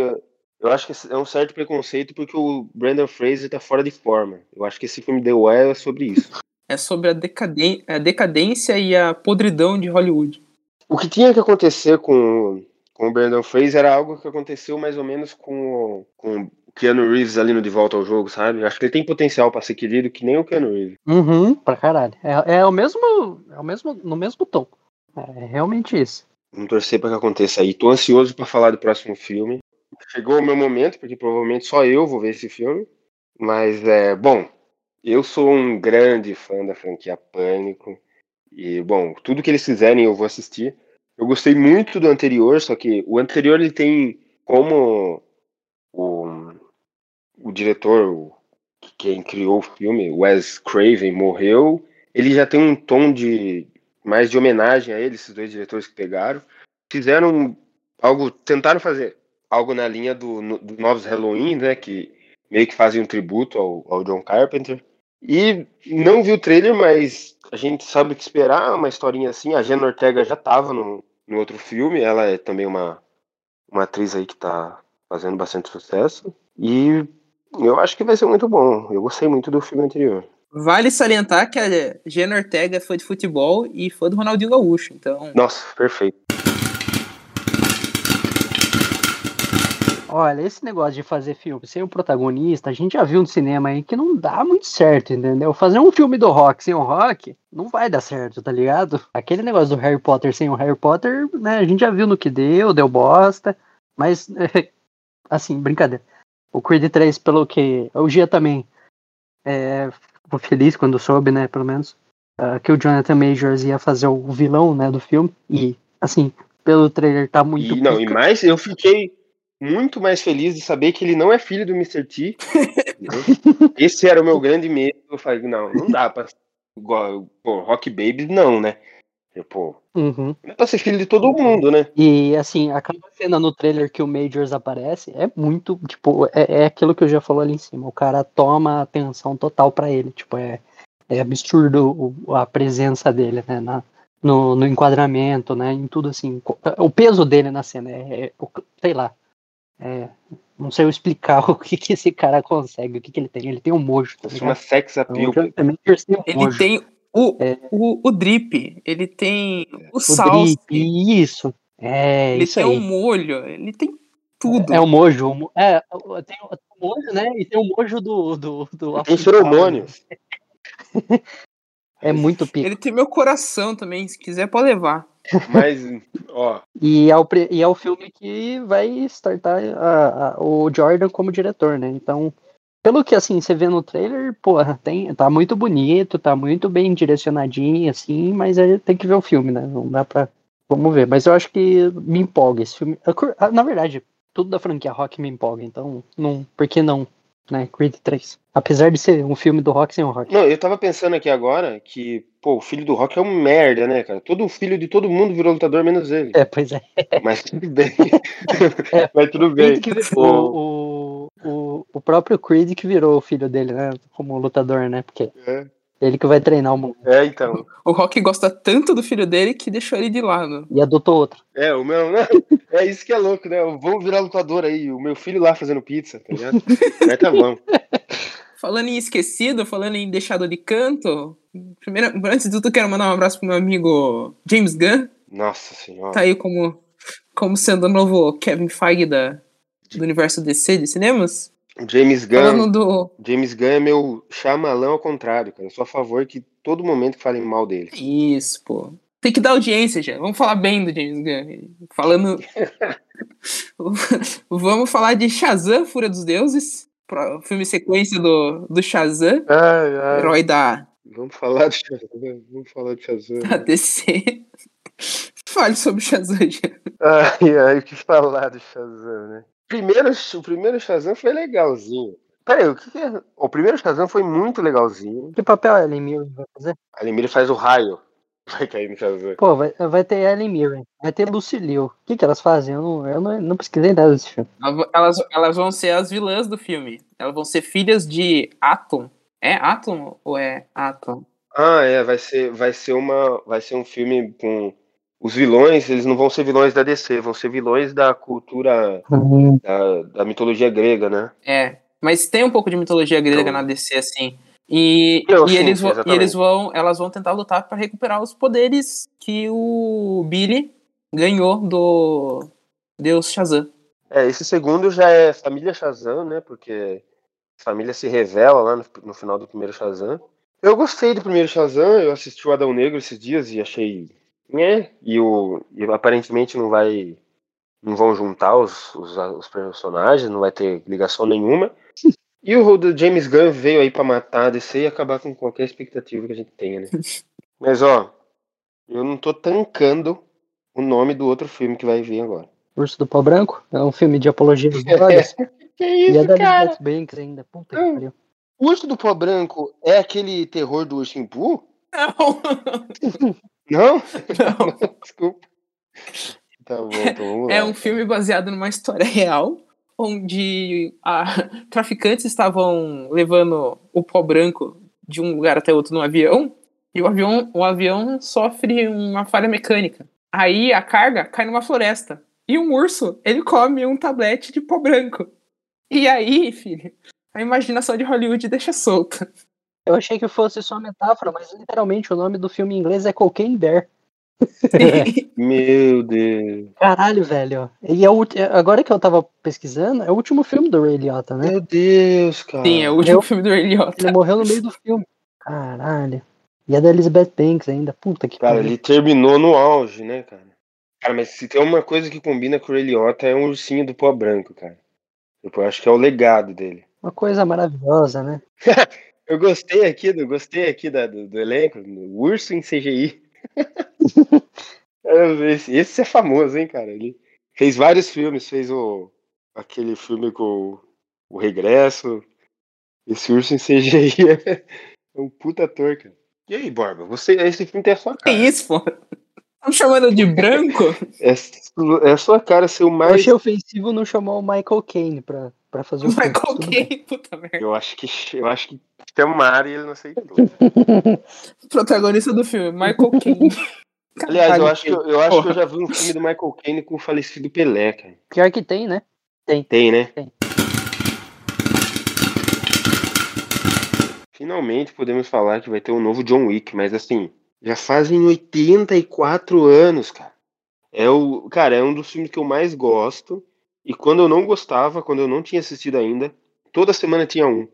eu acho que é um certo preconceito porque o Brandon Fraser tá fora de forma. Eu acho que esse filme The Well é sobre isso. É sobre a, decaden- a decadência e a podridão de Hollywood. O que tinha que acontecer com, com o Brandon Fraser era algo que aconteceu mais ou menos com, com o Keanu Reeves ali no De Volta ao Jogo, sabe? Acho que ele tem potencial para ser querido que nem o Keanu Reeves. Uhum, pra caralho. É, é o mesmo. É o mesmo. No mesmo tom. É realmente isso. Vamos torcer para que aconteça aí. Tô ansioso para falar do próximo filme. Chegou o meu momento, porque provavelmente só eu vou ver esse filme. Mas é bom. Eu sou um grande fã da franquia Pânico. E, bom, tudo que eles fizerem eu vou assistir. Eu gostei muito do anterior, só que o anterior ele tem como o diretor, quem criou o filme, Wes Craven, morreu. Ele já tem um tom de mais de homenagem a ele, esses dois diretores que pegaram. Fizeram algo, tentaram fazer algo na linha do, do Novos Halloween, né? Que meio que fazem um tributo ao, ao John Carpenter. E não vi o trailer, mas a gente sabe o que esperar, uma historinha assim. A Jenna Ortega já estava no, no outro filme, ela é também uma, uma atriz aí que está fazendo bastante sucesso. E eu acho que vai ser muito bom. Eu gostei muito do filme anterior. Vale salientar que a Jenna Ortega fã de futebol e fã do Ronaldinho Gaúcho. Então, Nossa, perfeito. Olha, esse negócio de fazer filme sem o protagonista, a gente já viu no cinema aí que não dá muito certo, entendeu? Fazer um filme do Rock sem o Rock não vai dar certo, tá ligado? Aquele negócio do Harry Potter sem o Harry Potter, né? A gente já viu no que deu, deu bosta. Mas, *laughs* assim, brincadeira. O Creed 3, pelo que. O Gia também. É, ficou feliz quando soube, né? Pelo menos. ah, que o Jonathan Majors ia fazer o vilão, né? Do filme. E, assim, pelo trailer tá muito. E, não, e mais, eu fiquei muito mais feliz de saber que ele não é filho do Mr. T. *laughs* Esse era o meu grande medo. Eu falei, não, não dá pra. Pô, Rock Baby, não, né? Eu, pô, Uhum. é ser filho de todo mundo, né? E assim, aquela cena no trailer que o Majors aparece é muito, tipo, é, é aquilo que eu já falei ali em cima. O cara toma atenção total pra ele. Tipo, é, é absurdo o- a presença dele, né? Na, no, no enquadramento, né? Em tudo assim. O peso dele na cena é, é- o- sei lá. É, não sei eu explicar *laughs* o que, que esse cara consegue, o que, que ele tem. Ele tem um mojo. Tá Isso é uma sex appeal. Jonathan Majors tem um ele mojo. tem o, É. o, o drip, ele tem o, o drip, isso. É, ele isso tem o molho, ele tem tudo. É o mojo. o mo- É, o- tem o o mojo, né? E tem o mojo do. do, do Tem né? *laughs* É muito pico. Ele tem meu coração também, se quiser pode levar. Mas, ó, E é, o, e é o filme que vai startar a- a- o Jordan como diretor, né? Então, pelo que assim, você vê no trailer, porra, tem, tá muito bonito, tá muito bem direcionadinho, assim, mas aí tem que ver o filme, né? Não dá pra. Vamos ver. Mas eu acho que me empolga esse filme. Na verdade, tudo da franquia Rock me empolga, então, não, por que não? Né? Creed 3. Apesar de ser um filme do Rock sem o Rock. Não, eu tava pensando aqui agora que, pô, o filho do Rock é um merda, né, cara? Todo filho de todo mundo virou lutador, menos ele. É, pois é. Mas tudo bem. *laughs* É, *laughs* Mas tudo bem. Que virou, o, o, o próprio Creed que virou o filho dele, né? Como lutador, né? Porque É. ele que vai treinar o mundo. É, então. O Rock gosta tanto do filho dele que deixou ele de lado. E adotou outro. É, o meu, né? É isso que é louco, né? Vamos virar lutador aí. O meu filho lá fazendo pizza, tá ligado? *laughs* Mas tá bom. Falando em esquecido, falando em deixado de canto, primeiro, antes de tudo, quero mandar um abraço pro meu amigo James Gunn. Nossa senhora. Tá aí como, como sendo o novo Kevin Feige da, do universo DC de cinemas. James Falando Gunn. do. James Gunn é meu chamalão ao contrário, cara. Eu sou a favor que todo momento falem mal dele. Isso, pô. Tem que dar audiência já. Vamos falar bem do James Gunn. Falando. *laughs* Vamos falar de Shazam, Fúria dos Deuses. Filme sequência do, do Shazam, Ai, ai. herói da, Vamos falar de Shazam. Vamos falar de Shazam. da DC. Fale sobre Shazam já. Ai, ai, o que falar do Shazam, né? Primeiro, o primeiro Shazam foi legalzinho. Peraí, o que, que é? O primeiro Shazam foi muito legalzinho. Que papel a Ellen Mirren vai fazer? A Lemire faz o raio. *laughs* Vai cair no Shazam. Pô, vai, vai ter Ellen Mirren, vai ter Lucy Liu. O que, que elas fazem? Eu não, eu não, não pesquisei nada desse filme. Elas, elas vão ser as vilãs do filme. Elas vão ser filhas de Atom. É Atom ou é Atom? Ah, é, vai ser, vai ser uma, vai ser um filme com os vilões, eles não vão ser vilões da DC, vão ser vilões da cultura da, da mitologia grega, né? É. Mas tem um pouco de mitologia grega Então- na DC, assim. E, Eu, e sim, eles, vão, e eles vão. Elas vão tentar lutar para recuperar os poderes que o Billy ganhou do Deus Shazam. É, esse segundo já é família Shazam, né? Porque a família se revela lá no, no final do primeiro Shazam. Eu gostei do primeiro Shazam, eu assisti o Adão Negro esses dias e achei. Né? E, o, e aparentemente não vai. Não vão juntar os, os, os personagens, não vai ter ligação nenhuma. *laughs* E o do James Gunn veio aí pra matar a DC e acabar com qualquer expectativa que a gente tenha, né? *laughs* Mas ó, eu não tô tancando o nome do outro filme que vai vir agora. Urso do Pau Branco é um filme de apologia às drogas. *laughs* Que e isso, é da cara? Elizabeth Banks ainda. Puta que Hum. pariu. O Urso do Pó Branco é aquele terror do Ursinho Pooh? Não, Não? *laughs* não. Desculpa. Tá bom, então vamos lá. É um filme baseado numa história real, onde a- *laughs* traficantes estavam levando o pó branco de um lugar até outro no avião, e o avião, o avião sofre uma falha mecânica. Aí a carga cai numa floresta. E um urso, ele come um tablete de pó branco. E aí, filho, a imaginação de Hollywood deixa solta. Eu achei que fosse só metáfora, mas literalmente o nome do filme em inglês é Cocaine Bear. *laughs* Meu Deus. Caralho, velho. E é o, agora que eu tava pesquisando, é o último filme do Ray Liotta, né? Meu Deus, cara. Sim, é o último Eu- filme do Ray Liotta. Ele morreu no meio do filme. Caralho. E é da Elizabeth Banks ainda. Puta que Cara, pariu. ele terminou no auge, né, cara? Cara, mas se tem uma coisa que combina com o Ray Liotta é um ursinho do pó branco, cara. Tipo, eu acho que é o legado dele. Uma coisa maravilhosa, né? *laughs* Eu gostei aqui, do, gostei aqui da, do, do elenco, do urso em CGI. É, *laughs* esse, esse é famoso, hein, cara? Ele fez vários filmes, fez o aquele filme com o, o Regresso. Esse urso em CGI *laughs* é, um puta ator, cara. E aí, Borba? Você, esse filme tem a sua Que cara. isso, pô? Tá me chamando de branco? *laughs* É, é a sua cara ser o Eu mais. achei ofensivo não chamar o Michael Caine pra, pra fazer *laughs* o filme. Michael. Caine, puta merda. Eu acho que eu acho que chamaram e ele não aceitou. *laughs* Protagonista do filme, Michael Caine. *laughs* Aliás, eu acho que eu, eu acho que eu já vi um filme do Michael Caine com o falecido Pelé, cara. Pior que tem, né? Tem, né? Tem. Finalmente podemos falar que vai ter um novo John Wick, mas assim, já fazem 84 anos, cara. É o, cara, é um dos filmes que eu mais gosto. E quando eu não gostava, quando eu não tinha assistido ainda, toda semana tinha um.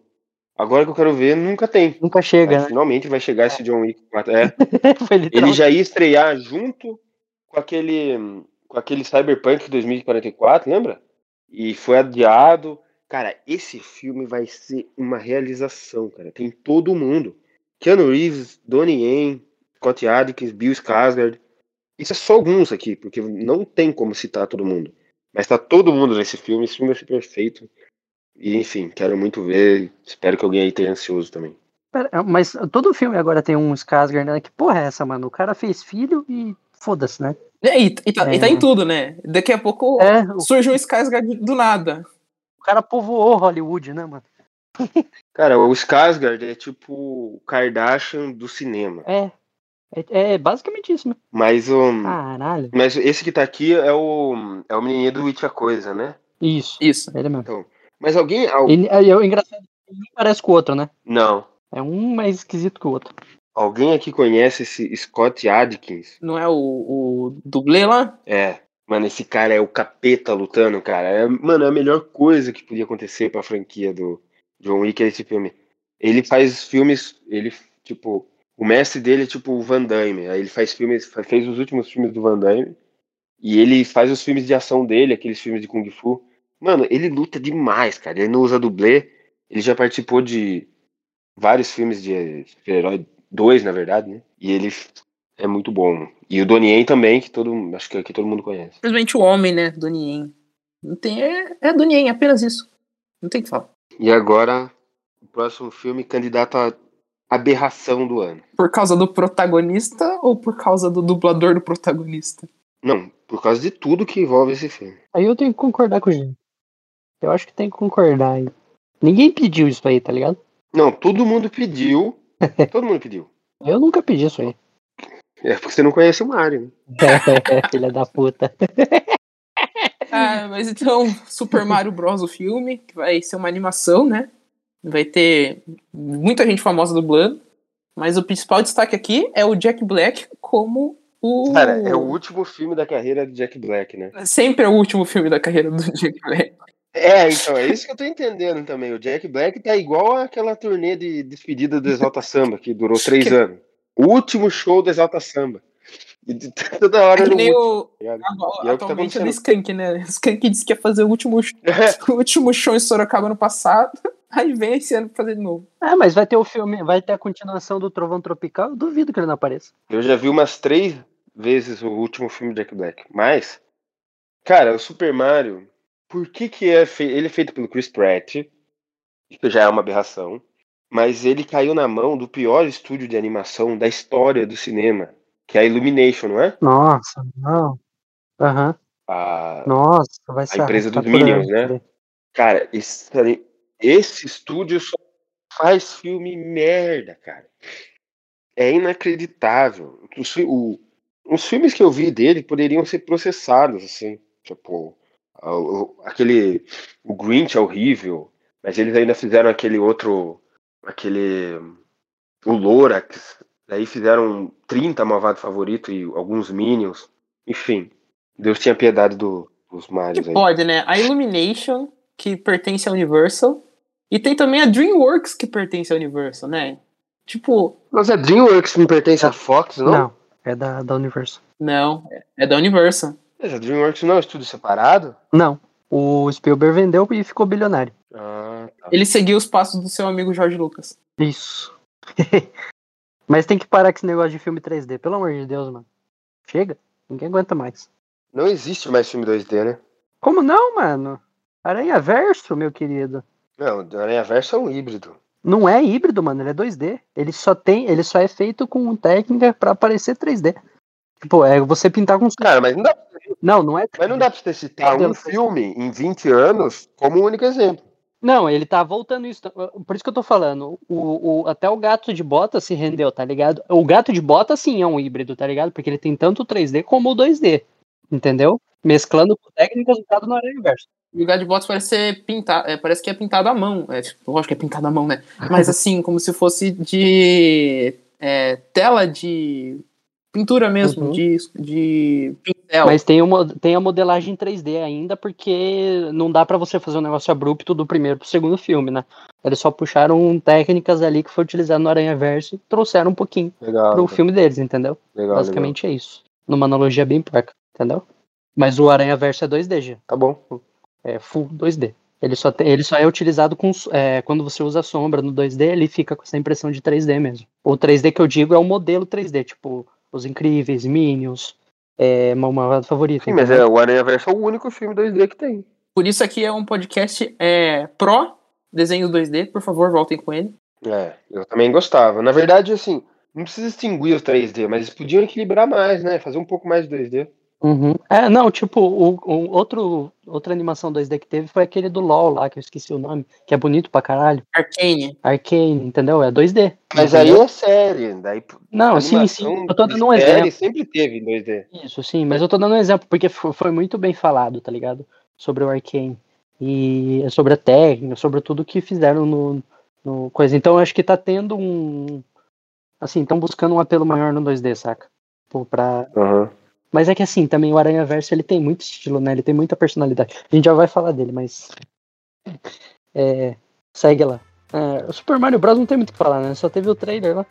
Agora que eu quero ver, nunca tem. Nunca chega, Mas né? finalmente vai chegar esse John Wick 4. É, *laughs* ele já ia estrear junto com aquele com aquele Cyberpunk 2044, lembra? E foi adiado. Cara, esse filme vai ser uma realização, cara. Tem todo mundo. Keanu Reeves, Donnie Yen, Scott Adkins, Bill Skarsgård. Isso é só alguns aqui, porque não tem como citar todo mundo. Mas tá todo mundo nesse filme. Esse filme vai ser perfeito. E enfim, quero muito ver. Espero que alguém aí esteja ansioso também. Pera, mas todo filme agora tem um Skarsgård, né? Que porra é essa, mano? O cara fez filho e foda-se, né? É, E, e, tá, e tá É. em tudo, né? Daqui a pouco É, o, surge um Skarsgård do nada. o cara povoou Hollywood, né, mano? *laughs* Cara, o Skarsgård é tipo o Kardashian do cinema. É. É, é basicamente isso, né? Mas o. Caralho. Mas esse que tá aqui é o. É o menininho do It a Coisa, né? Isso. Isso. Ele mesmo. Mas alguém. al- Ele, é o engraçado, ele nem parece com o outro, né? Não. É um mais esquisito que o outro. Alguém aqui conhece esse Scott Adkins? Não é o, o dublê lá? É. Mano, esse cara é o capeta lutando, cara. É, mano, é a melhor coisa que podia acontecer pra franquia do John Wick é esse filme. Ele faz filmes. Ele, tipo. O mestre dele é tipo o Van Damme. Aí ele faz filmes. Fez os últimos filmes do Van Damme. E ele faz os filmes de ação dele, aqueles filmes de Kung Fu. Mano, ele luta demais, cara. Ele não usa dublê. Ele já participou de vários filmes de super-herói. Dois, na verdade, né? E ele é muito bom. E o Donnie Yen também, que todo, acho que aqui todo mundo conhece. Simplesmente o homem, né? Donnie Yen. Não tem, é, é do Nien, apenas isso. Não tem o que falar. E agora, o próximo filme candidato a aberração do ano. Por causa do protagonista ou por causa do dublador do protagonista? Não, por causa de tudo que envolve esse filme. Aí eu tenho que concordar com o Gino. Eu acho que tem que concordar aí. Ninguém pediu isso aí, tá ligado? Não, todo mundo pediu. *laughs* todo mundo pediu. Eu nunca pedi isso aí. É porque você não conhece o Mario, né? *laughs* Filha da puta. Ah, mas então, Super Mario Bros. o filme, que vai ser uma animação, né? Vai ter muita gente famosa dublando. Mas o principal destaque aqui é o Jack Black como o. Cara, é o último filme da carreira de Jack Black, né? Sempre é o último filme da carreira do *laughs* Jack Black. É, então, é isso que eu tô entendendo também. O Jack Black tá igual aquela turnê de despedida do Exalta Samba, que durou três Que- anos. O último show do Exalta Samba. E de- toda hora É o, tá agora, E é o que tá atualmente é do. Skank, né? O Skank disse que ia fazer o último, sh- *laughs* o último show em Sorocaba no passado. *laughs* Aí vem esse ano pra fazer de novo. Ah, mas vai ter o filme, vai ter a continuação do Trovão Tropical. Eu duvido que ele não apareça. Eu já vi umas três vezes o último filme do Jack Black. Mas, cara, o Super Mario, por que que é feito? Ele é feito pelo Chris Pratt, que já é uma aberração. Mas ele caiu na mão do pior estúdio de animação da história do cinema, que é a Illumination, não é? Nossa, não. Aham. A, Nossa, vai ser. empresa dos Minions, né? Cara, esse, esse estúdio só faz filme merda, cara. É inacreditável. Os, o- os filmes que eu vi dele poderiam ser processados, assim. Tipo, a- aquele. O Grinch é horrível, mas eles ainda fizeram aquele outro. Aquele. O Lorax. Daí fizeram 30 Malvado Favorito e alguns Minions. Enfim, Deus tinha piedade do, dos Que Marios aí. pode, né? A Illumination, que pertence à Universal. E tem também a DreamWorks, que pertence à Universal, né? Tipo, Mas a DreamWorks não pertence à Fox, não? Não, é da, da Universo. não, é da Universal. Mas a DreamWorks não é um estúdio separado? Não. O Spielberg vendeu e ficou bilionário. Ah, tá. Ele seguiu os passos do seu amigo Jorge Lucas. Isso. *laughs* Mas tem que parar com esse negócio de filme 3D, pelo amor de Deus, mano. Chega. Ninguém aguenta mais. Não existe mais filme 2D, né? Como não, mano? Aranha Verso, meu querido. Não, Aranha Verso é um híbrido. Não é híbrido, mano, ele é 2D. Ele só tem, ele só é feito com técnica pra parecer 3D. Tipo, é você pintar com Cara, mas não dá, Não, não é. mas não dá pra você citar um filme em 20 anos como um único exemplo. Não, ele tá voltando isso. Por isso que eu tô falando. O, o, até o gato de bota se rendeu, tá ligado? O gato de bota, sim, é um híbrido, tá ligado? Porque ele tem tanto o 3D como o 2D. Entendeu? Mesclando com técnicas usado no Aranha Verso. E o Lugar de Botas parece ser pintado, é, parece que é pintado à mão. É, tipo, lógico que é pintado à mão, né? Mas *laughs* assim, como se fosse de é, tela de pintura mesmo, Uhum. de, de pincel. Mas tem, uma, tem a modelagem 3D ainda, porque não dá pra você fazer um negócio abrupto do primeiro pro segundo filme, né? Eles só puxaram técnicas ali que foi utilizado no Aranha Verso e trouxeram um pouquinho Legal. pro legal, filme deles, entendeu? legal, Basicamente é isso. Numa analogia bem porca, entendeu? Mas o Aranha Verso é 2D já. Tá bom. É full 2D. Ele só, tem, ele só é utilizado com, é, quando você usa sombra no 2D, ele fica com essa impressão de 3D mesmo. O 3D que eu digo é o modelo 3D, tipo Os Incríveis, Minions, é, meu malvado favorito. Sim, mas é, o Aranha Verso é o único filme 2D que tem. Por isso aqui é um podcast é, pró desenhos 2D. Por favor, voltem com ele. É, eu também gostava. Na verdade, assim, não precisa extinguir os 3D, mas eles podiam equilibrar mais, né? Fazer um pouco mais de 2D. Uhum. É, não, tipo, o, o outro, outra animação 2D que teve foi aquele do LoL lá, que eu esqueci o nome, que é bonito pra caralho. Arcane. Arcane, entendeu? É 2D. Mas aí entendeu? é série, daí Não, sim, sim. Eu tô dando um série exemplo. sempre teve em 2D. Isso, sim, mas eu tô dando um exemplo, porque fo- foi muito bem falado, tá ligado? Sobre o Arcane. E sobre a técnica, sobre tudo que fizeram no, no coisa. Então eu acho que tá tendo um. Assim, estão buscando um apelo maior no 2D, saca? Pô, pra... Aham. Mas é que assim, também o Aranha Verso ele tem muito estilo, né? Ele tem muita personalidade. A gente já vai falar dele, mas. É, segue lá. É, o Super Mario Bros. não tem muito o que falar, né? Só teve o trailer lá.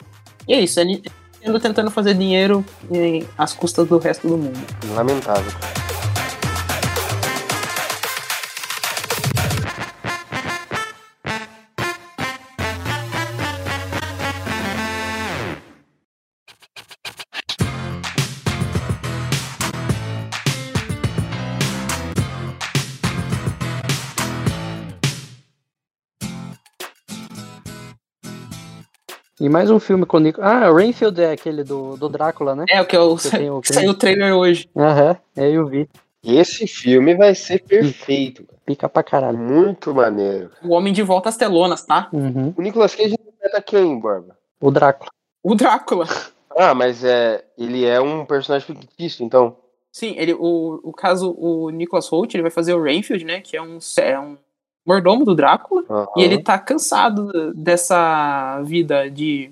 E é isso, é Nintendo tentando fazer dinheiro em- às custas do resto do mundo. Lamentável. E mais um filme com o Nico. Ah, o Rainfield é aquele do, do Drácula, né? É, o que eu Que o- *laughs* saiu o trailer hoje. Aham, é, eu vi. Esse filme vai ser perfeito, cara. Pica pra caralho. Muito maneiro. O Homem de Volta às Telonas, tá? Uhum. O Nicolas Cage interpreta quem, Borba? O Drácula. O Drácula. *laughs* Ah, mas é, ele é um personagem fictício, então. Sim, ele, o, o caso, o Nicholas Holt, ele vai fazer o Rainfield, né? Que é um, é um mordomo do Drácula. Aham. E ele tá cansado dessa vida de,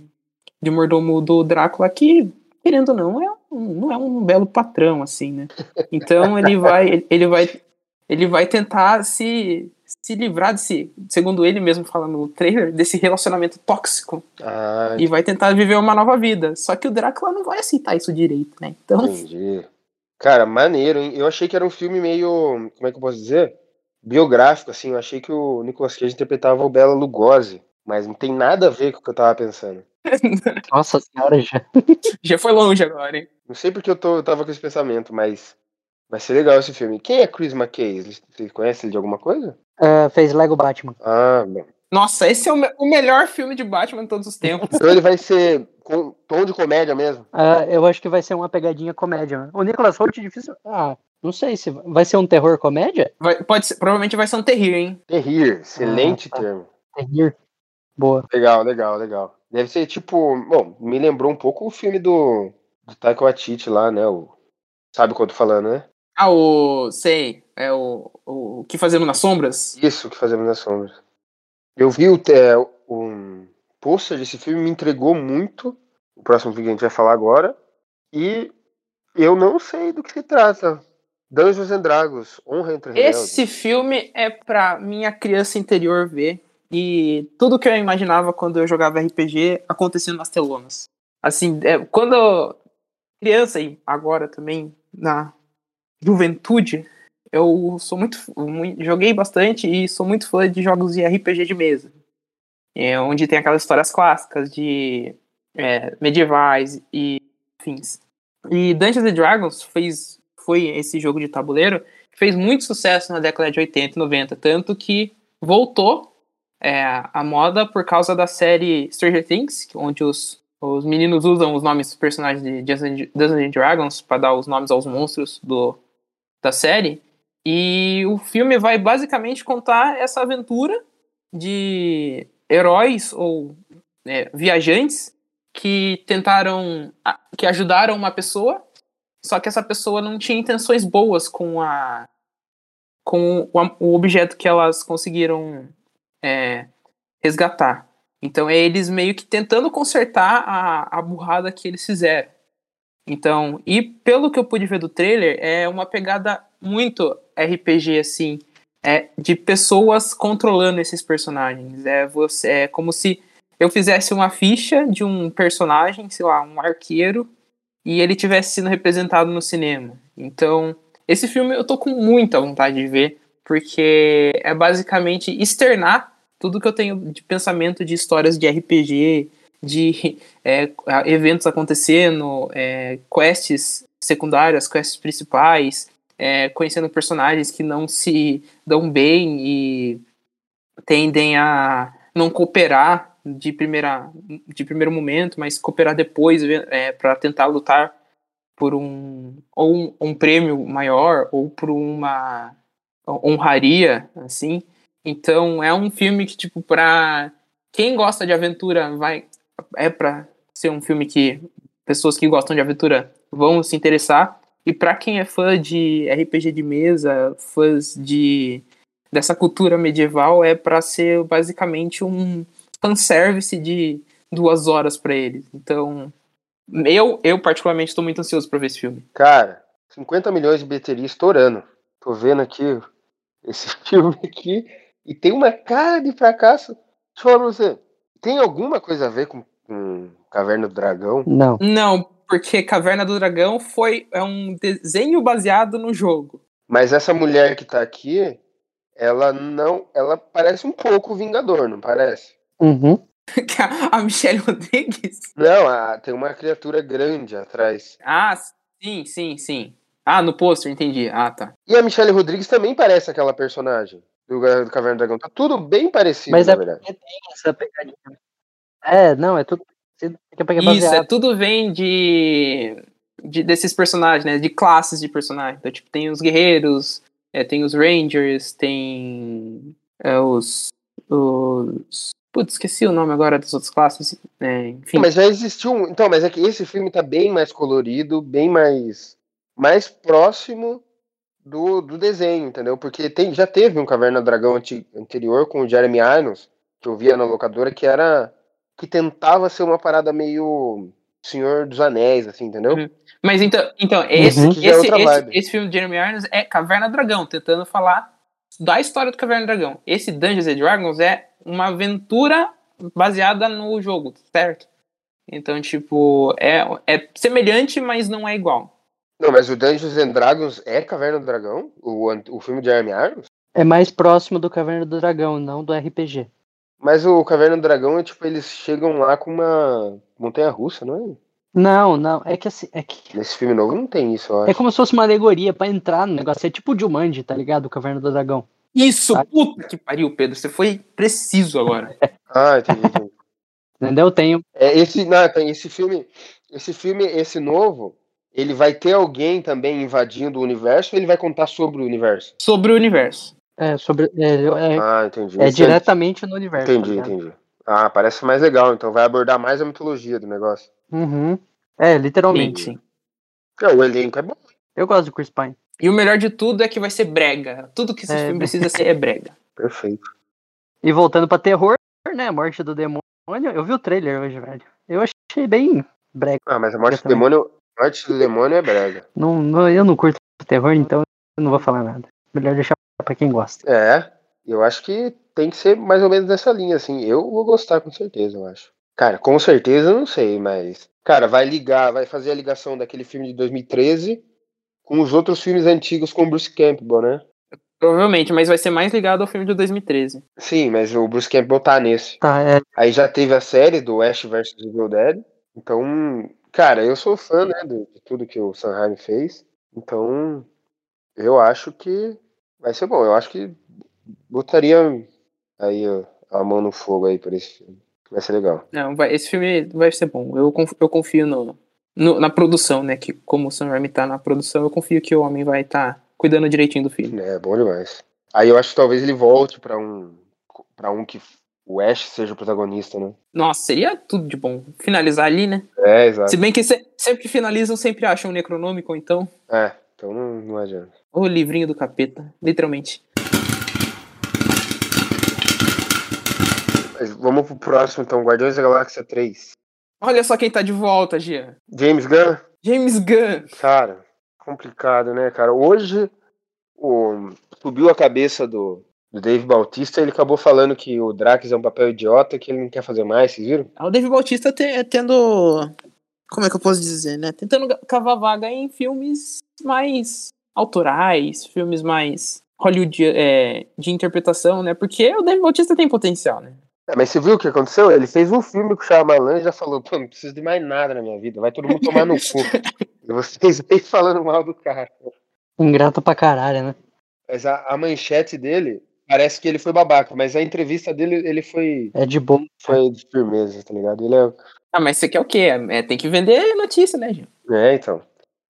de mordomo do Drácula que, querendo ou não, é um, não é um belo patrão, assim, né? Então ele vai, ele- ele vai, ele vai tentar se, se livrar desse, segundo ele mesmo fala no trailer, desse relacionamento tóxico Ah, e vai tentar viver uma nova vida. Só que o Drácula não vai aceitar isso direito, né? Então, entendi. Cara, maneiro, hein? Eu achei que era um filme meio. Como é que eu posso dizer? Biográfico, assim. Eu achei que o Nicolas Cage interpretava o Bela Lugosi. Mas não tem nada a ver com o que eu tava pensando. *laughs* Nossa senhora, já. *laughs* já foi longe agora, hein? Não sei porque eu, tô, eu tava com esse pensamento, mas. Vai ser legal esse filme. Quem é Chris McKay? Você conhece ele de alguma coisa? Ah, fez Lego Batman. Ah, bom. Nossa, esse é o, me- o melhor filme de Batman de todos os tempos. Então ele vai ser com tom de comédia mesmo. Ah, eu acho que vai ser uma pegadinha comédia. O Nicolas Holt é difícil. Ah, não sei se vai ser um terror comédia? Vai- pode ser, provavelmente vai ser um terrível, hein? Terrir, excelente Ah, tá. termo. Terror. Boa. Legal, legal, legal. Deve ser tipo. Bom, me lembrou um pouco o filme do, do Taika Waititi lá, né? O, sabe o que eu tô falando, né? Ah, o. Sei. É o. O que fazemos nas sombras? Isso que fazemos nas sombras. Eu vi o, é, um pôster desse filme, me entregou muito. O próximo filme que a gente vai falar agora. E eu não sei do que se trata. Dungeons and Dragons, Honra entre Rebeldes. Esse filme é pra minha criança interior ver. E tudo que eu imaginava quando eu jogava RPG acontecendo nas telonas. Assim, é, quando eu- criança e agora também na juventude, eu sou muito, mui- joguei bastante e sou muito fã de jogos de RPG de mesa. É, onde tem aquelas histórias clássicas de é, medievais e fins. E Dungeons and Dragons fez, foi esse jogo de tabuleiro fez muito sucesso na década de 80 e 90, tanto que voltou é, à moda por causa da série Stranger Things, onde os, os meninos usam os nomes dos personagens de Dungeons and- Dragons para dar os nomes aos monstros do, da série. E o filme vai basicamente contar essa aventura de heróis ou é, viajantes que tentaram, que ajudaram uma pessoa, só que essa pessoa não tinha intenções boas com a com o, objeto que elas conseguiram é, resgatar. Então é eles meio que tentando consertar a, a burrada que eles fizeram. Então, e pelo que eu pude ver do trailer, é uma pegada muito RPG assim, é de pessoas controlando esses personagens. É você, é como se eu fizesse uma ficha de um personagem, sei lá, um arqueiro, e ele tivesse sendo representado no cinema. Então, esse filme eu tô com muita vontade de ver, porque é basicamente externar tudo que eu tenho de pensamento de histórias de RPG, de é, eventos acontecendo, é, quests secundárias, quests principais, é, conhecendo personagens que não se dão bem e tendem a não cooperar de primeira de primeiro momento, mas cooperar depois é, para tentar lutar por um ou um, um, prêmio maior ou por uma honraria assim. Então é um filme que tipo para quem gosta de aventura vai é para ser um filme que pessoas que gostam de aventura vão se interessar e para quem é fã de RPG de mesa, fãs de dessa cultura medieval é para ser basicamente um fanservice de duas horas para eles. Então, eu, eu particularmente estou muito ansioso para ver esse filme. Cara, 50 milhões de bilheteria estourando. Tô vendo aqui esse *laughs* filme aqui e tem uma cara de fracasso. Deixa eu falar pra você, tem alguma coisa a ver com, com Caverna do Dragão? Não. Não, porque Caverna do Dragão foi é um desenho baseado no jogo. Mas essa mulher que tá aqui, ela não, ela parece um pouco Vingador, não parece? Uhum. *laughs* a Michelle Rodrigues? Não, a, tem uma criatura grande atrás. Ah, sim, sim, sim. Ah, no pôster, entendi. Ah, tá. E a Michelle Rodrigues também parece aquela personagem do, do Caverna do Dragão. Tá tudo bem parecido, Mas na é verdade. tem essa pegadinha. É, não, é tudo. Isso, é, tudo vem de, de desses personagens, né? De classes de personagens. Então, tipo, tem os guerreiros, é, tem os rangers, tem é, os, os... Putz, esqueci o nome agora das outras classes. É, enfim, Mas já existiu um. Então, mas é que esse filme tá bem mais colorido, bem mais. mais próximo do, do desenho, entendeu? Porque tem, já teve um Caverna do Dragão anti- anterior com o Jeremy Irons, que eu via na locadora, que era. que tentava ser uma parada meio. Senhor dos Anéis, assim, entendeu? Uhum. Mas então, então esse, Uhum. Já é esse, esse, esse filme de Jeremy Irons é Caverna do Dragão, tentando falar da história do Caverna do Dragão. Esse Dungeons and Dragons é uma aventura baseada no jogo, certo? Então, tipo, é, é semelhante, mas não é igual. Não, mas o Dungeons and Dragons é Caverna do Dragão? O, o filme de Jeremy Irons? É mais próximo do Caverna do Dragão, não do RPG. Mas o Caverna do Dragão é tipo, eles chegam lá com uma montanha russa, não é? Não, não. É que assim. É, que, Nesse filme novo não tem isso, eu acho. é como se fosse uma alegoria pra entrar no negócio. É tipo o Jumanji, tá ligado? O Caverna do Dragão. Isso, Tá. puta que pariu, Pedro. Você foi preciso agora. *laughs* Ah, entendi, entendi. Entendeu? Tem. É, esse, não, tem esse filme, esse filme, esse novo, ele vai ter alguém também invadindo o universo ou ele vai contar sobre o universo? Sobre o universo. É, sobre. É, é- Ah, entendi. é diretamente no universo. tá Entendi, ligado? entendi. Ah, parece mais legal, então vai abordar mais a mitologia do negócio. Uhum. É, literalmente. Sim, sim. É, o elenco é bom. Eu gosto do Chris Pine. E o melhor de tudo é que vai ser brega. Tudo que esse É. filme precisa ser é brega. *laughs* Perfeito. E voltando pra terror, né? Morte do demônio. Eu vi o trailer hoje, velho. Eu achei bem brega. Ah, mas a morte do demônio, morte do demônio é brega. Não, não- eu não curto terror, então eu não vou falar nada. Melhor deixar pra quem gosta. É, eu acho que tem que ser mais ou menos nessa linha, assim. Eu vou gostar com certeza, eu acho. Cara, com certeza eu não sei, mas. Cara, vai ligar, vai fazer a ligação daquele filme de 2013 com os outros filmes antigos com o Bruce Campbell, né? Provavelmente, mas vai ser mais ligado ao filme de 2013. Sim, mas o Bruce Campbell tá nesse. Tá, é. Aí já teve a série do Ash vs Evil Dead. Então, cara, eu sou fã, né, de, de tudo que o Sanheim fez. Então, eu acho que vai ser bom. Eu acho que botaria aí ó, a mão no fogo aí por esse filme. Vai ser legal. Não, vai, esse filme vai ser bom. Eu, conf- eu confio no, no- na produção, né? Que como o Sam Raimi tá na produção, eu confio que o homem vai estar cuidando direitinho do filme. É, bom demais. Aí eu acho que talvez ele volte pra um para um que o Ash seja o protagonista, né? Nossa, seria tudo de bom. Finalizar ali, né? É, exato. Se bem que se- sempre que finalizam, sempre acham um necronômico, então. É, então não, não adianta. O livrinho do capeta, literalmente. Mas vamos pro próximo, então. Guardiões da Galáxia 3. Olha só quem tá de volta, Gia. James Gunn. James Gunn. Cara, complicado, né, cara? Hoje o, subiu a cabeça do, do Dave Bautista ele acabou falando que o Drax é um papel idiota, que ele não quer fazer mais, vocês viram? O Dave Bautista te- tendo. Como é que eu posso dizer, né? Tentando cavar vaga em filmes mais autorais, filmes mais Hollywood é, de interpretação, né? Porque o Dave Bautista tem potencial, né? É, mas você viu o que aconteceu? Ele fez um filme com o Shyamalan e já falou, pô, não preciso de mais nada na minha vida, vai todo mundo tomar no *laughs* cu. E vocês aí falando mal do cara. Ingrato pra caralho, né? Mas a, a manchete dele, parece que ele foi babaca, mas a entrevista dele, ele foi, É de bom. foi de firmeza, tá ligado? Ele é, Ah, mas você quer o quê? É, tem que vender notícia, né, Gil? É, então.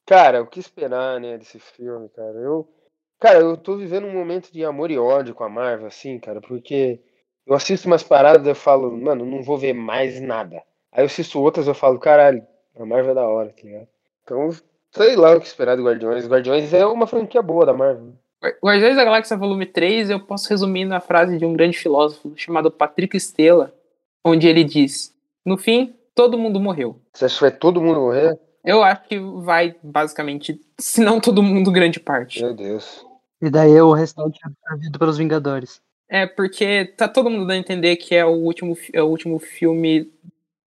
Cara, o que esperar, né, desse filme, cara? Eu, cara, eu tô vivendo um momento de amor e ódio com a Marvel, assim, cara, porque eu assisto umas paradas e eu falo, mano, não vou ver mais nada. Aí eu assisto outras e eu falo, caralho, a Marvel é da hora, tá ligado? Então, sei lá o que esperar do Guardiões. Guardiões é uma franquia boa da Marvel. Guardiões da Galáxia Volume 3, eu posso resumir na frase de um grande filósofo chamado Patrick Stella, onde ele diz: No fim, todo mundo morreu. Você acha que vai todo mundo morrer? Eu acho que vai, basicamente, se não todo mundo, grande parte. Meu Deus. E daí o restante é absorvido pelos Vingadores. É, porque tá todo mundo dando a entender que é o último, é o último filme.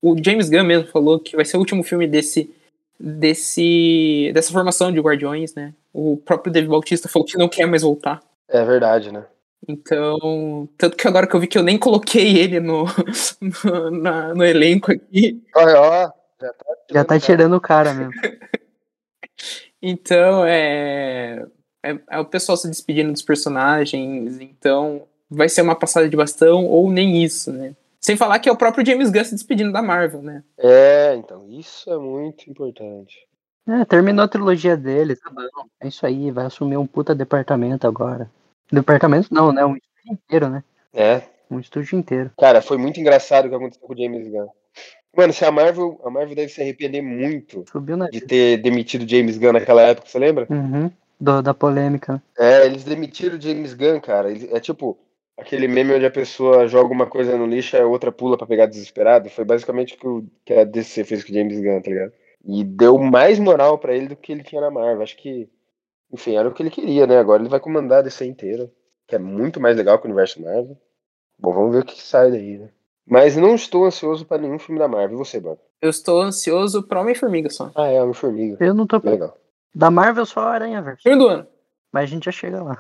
O James Gunn mesmo falou que vai ser o último filme desse. desse dessa formação de Guardiões, né? O próprio Dave Bautista falou que não quer mais voltar. É verdade, né? Então, tanto que agora que eu vi que eu nem coloquei ele no, *laughs* no, na- no elenco aqui. Olha, ó. Já tá, Já tá tirando o cara mesmo. *laughs* Então, é, é, é o pessoal se despedindo dos personagens. Então, vai ser uma passada de bastão ou nem isso, né? Sem falar que é o próprio James Gunn se despedindo da Marvel, né? É, então, isso é muito importante. É, terminou a trilogia dele, tá bom. É isso aí, vai assumir um puta departamento agora. Departamento não, né? Um estúdio inteiro, né? É, Um estúdio inteiro. cara, foi muito engraçado o que aconteceu com o James Gunn. Mano, se a Marvel, a Marvel deve se arrepender muito Subiu na. de ter demitido o James Gunn naquela época, você lembra? Uhum. Do- da polêmica. né? É, eles demitiram o James Gunn, cara. Ele- É tipo aquele meme onde a pessoa joga uma coisa no lixo e a outra pula pra pegar desesperado. Foi basicamente o que, o que a DC fez com o James Gunn, tá ligado? E deu mais moral pra ele do que ele tinha na Marvel. Acho que, enfim, era o que ele queria, né? Agora ele vai comandar a DC inteira, que é muito mais legal que o universo Marvel. Bom, vamos ver o que, sai daí, né? Mas não estou ansioso pra nenhum filme da Marvel. E você, Bob? Eu estou ansioso pra Homem-Formiga só. Ah, é, Homem-Formiga. Eu não tô. Legal. Da Marvel só a Aranha Verso. Filme do ano. Mas a gente já chega lá.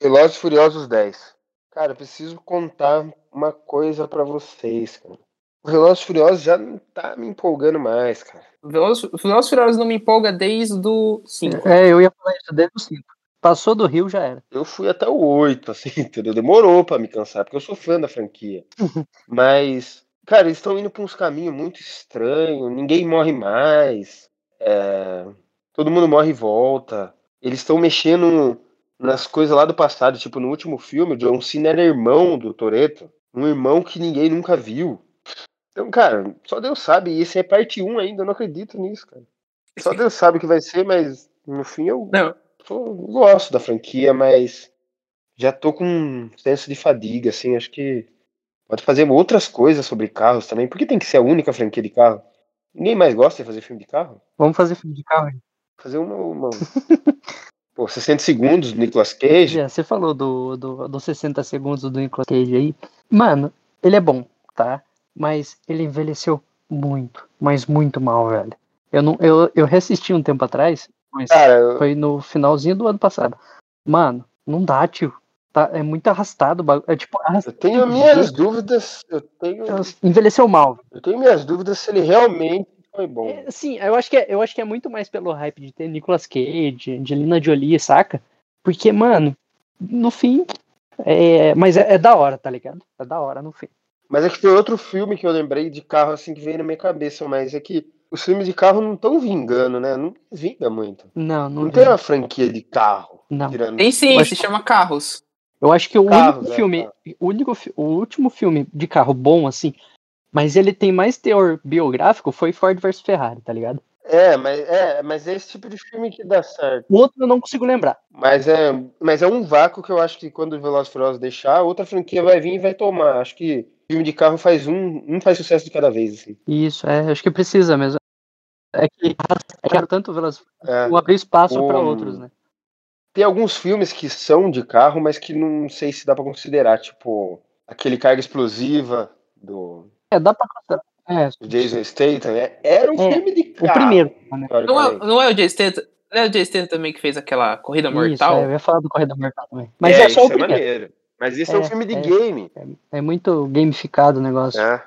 Velozes Furiosos 10. Cara, eu preciso contar uma coisa pra vocês, cara. O Velozes Furiosos já não tá me empolgando mais, cara. Velozes Velozes Furiosos não me empolga desde o 5. É, eu ia falar isso desde o 5. Passou do Rio, já era. Eu fui até o 8, assim, *laughs* entendeu? Demorou pra me cansar, porque eu sou fã da franquia. *laughs* Mas, cara, eles estão indo pra uns caminhos muito estranhos, ninguém morre mais. é, Todo mundo morre e volta. Eles estão mexendo nas coisas lá do passado, tipo, no último filme, o John Cena era irmão do Toreto. Um irmão que ninguém nunca viu. Então, cara, só Deus sabe. E esse é parte 1 ainda, eu não acredito nisso, cara. Só *laughs* Deus sabe o que vai ser, mas no fim eu Não, Pô, gosto da franquia, mas já tô com um senso de fadiga, assim, acho que pode fazer outras coisas sobre carros também. Por que tem que ser a única franquia de carro? Ninguém mais gosta de fazer filme de carro? Vamos fazer filme de carro. aí. Fazer uma. uma... *laughs* Pô, 60 segundos do Nicolas Cage. Já, você falou do, do, dos 60 segundos do Nicolas Cage aí. Mano, ele é bom, tá? Mas ele envelheceu muito, mas muito mal, velho. Eu, não, eu, eu reassisti um tempo atrás, mas Cara, eu- foi no finalzinho do ano passado. Mano, não dá, tio. Tá, é muito arrastado o bagulho. É tipo, eu arrastado. tenho minhas dúvidas. Eu tenho, Envelheceu mal. eu tenho minhas dúvidas se ele realmente foi bom. É, sim, eu acho, que é, eu acho que é muito mais pelo hype de ter Nicolas Cage, Angelina Jolie, saca? Porque, mano, no fim. É, mas é, é da hora, tá ligado? É da hora no fim. Mas é que foi outro filme que eu lembrei de carro assim que veio na minha cabeça, mas é que os filmes de carro não estão vingando, né? Não vinga muito. Não, não, Não tem uma franquia de carro. não. Tirando tem sim, Mas- se chama Carros. Eu acho que o Carros, único é, filme, carros. o único, o último filme de carro bom assim, mas ele tem mais teor biográfico foi Ford vs Ferrari, tá ligado? É, mas é, mas é esse tipo de filme que dá certo. O outro eu não consigo lembrar. Mas é, mas é um vácuo que eu acho que quando o Velozes e Furiosos deixar, outra franquia vai vir e vai tomar. Acho que filme de carro faz um, um faz sucesso de cada vez, assim. Isso, é, acho que precisa mesmo. É que é que tanto Velas É. o abrir espaço Um- outros, né? Tem alguns filmes que são de carro, mas que não sei se dá pra considerar, tipo aquele Carga Explosiva do, É, dá pra considerar. É, Jason Statham. é- Era um É, filme de o carro. primeiro, né? Não é, não é o Jay Statham, não é o Jay Statham também que fez aquela Corrida Isso, Mortal? é, eu ia falar do Corrida Mortal também. Mas é, só isso o primeiro. maneiro. Mas isso é, um É, filme de é. game. É muito gamificado o negócio. né?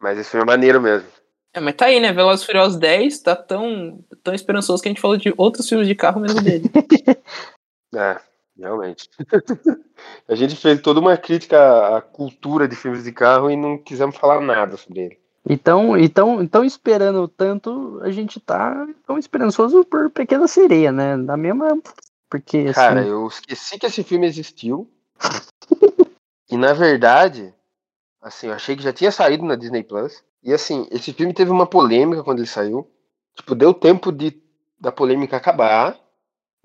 Mas esse filme é maneiro mesmo. É, mas tá aí, né? Velozes e Furiosos 10 tá tão, tão esperançoso que a gente falou de outros filmes de carro menos dele. *laughs* *laughs* É, realmente. *laughs* a gente fez toda uma crítica à- cultura de filmes de carro e não quisemos falar nada sobre ele. Então, então, então esperando tanto, a gente tá tão esperançoso por Pequena Sereia, né? Da mesma. Porque, assim, Cara, eu esqueci que esse filme existiu. *laughs* e na verdade, assim, eu achei que já tinha saído na Disney Plus. E assim, esse filme teve uma polêmica quando ele saiu. Tipo, deu tempo de da polêmica acabar.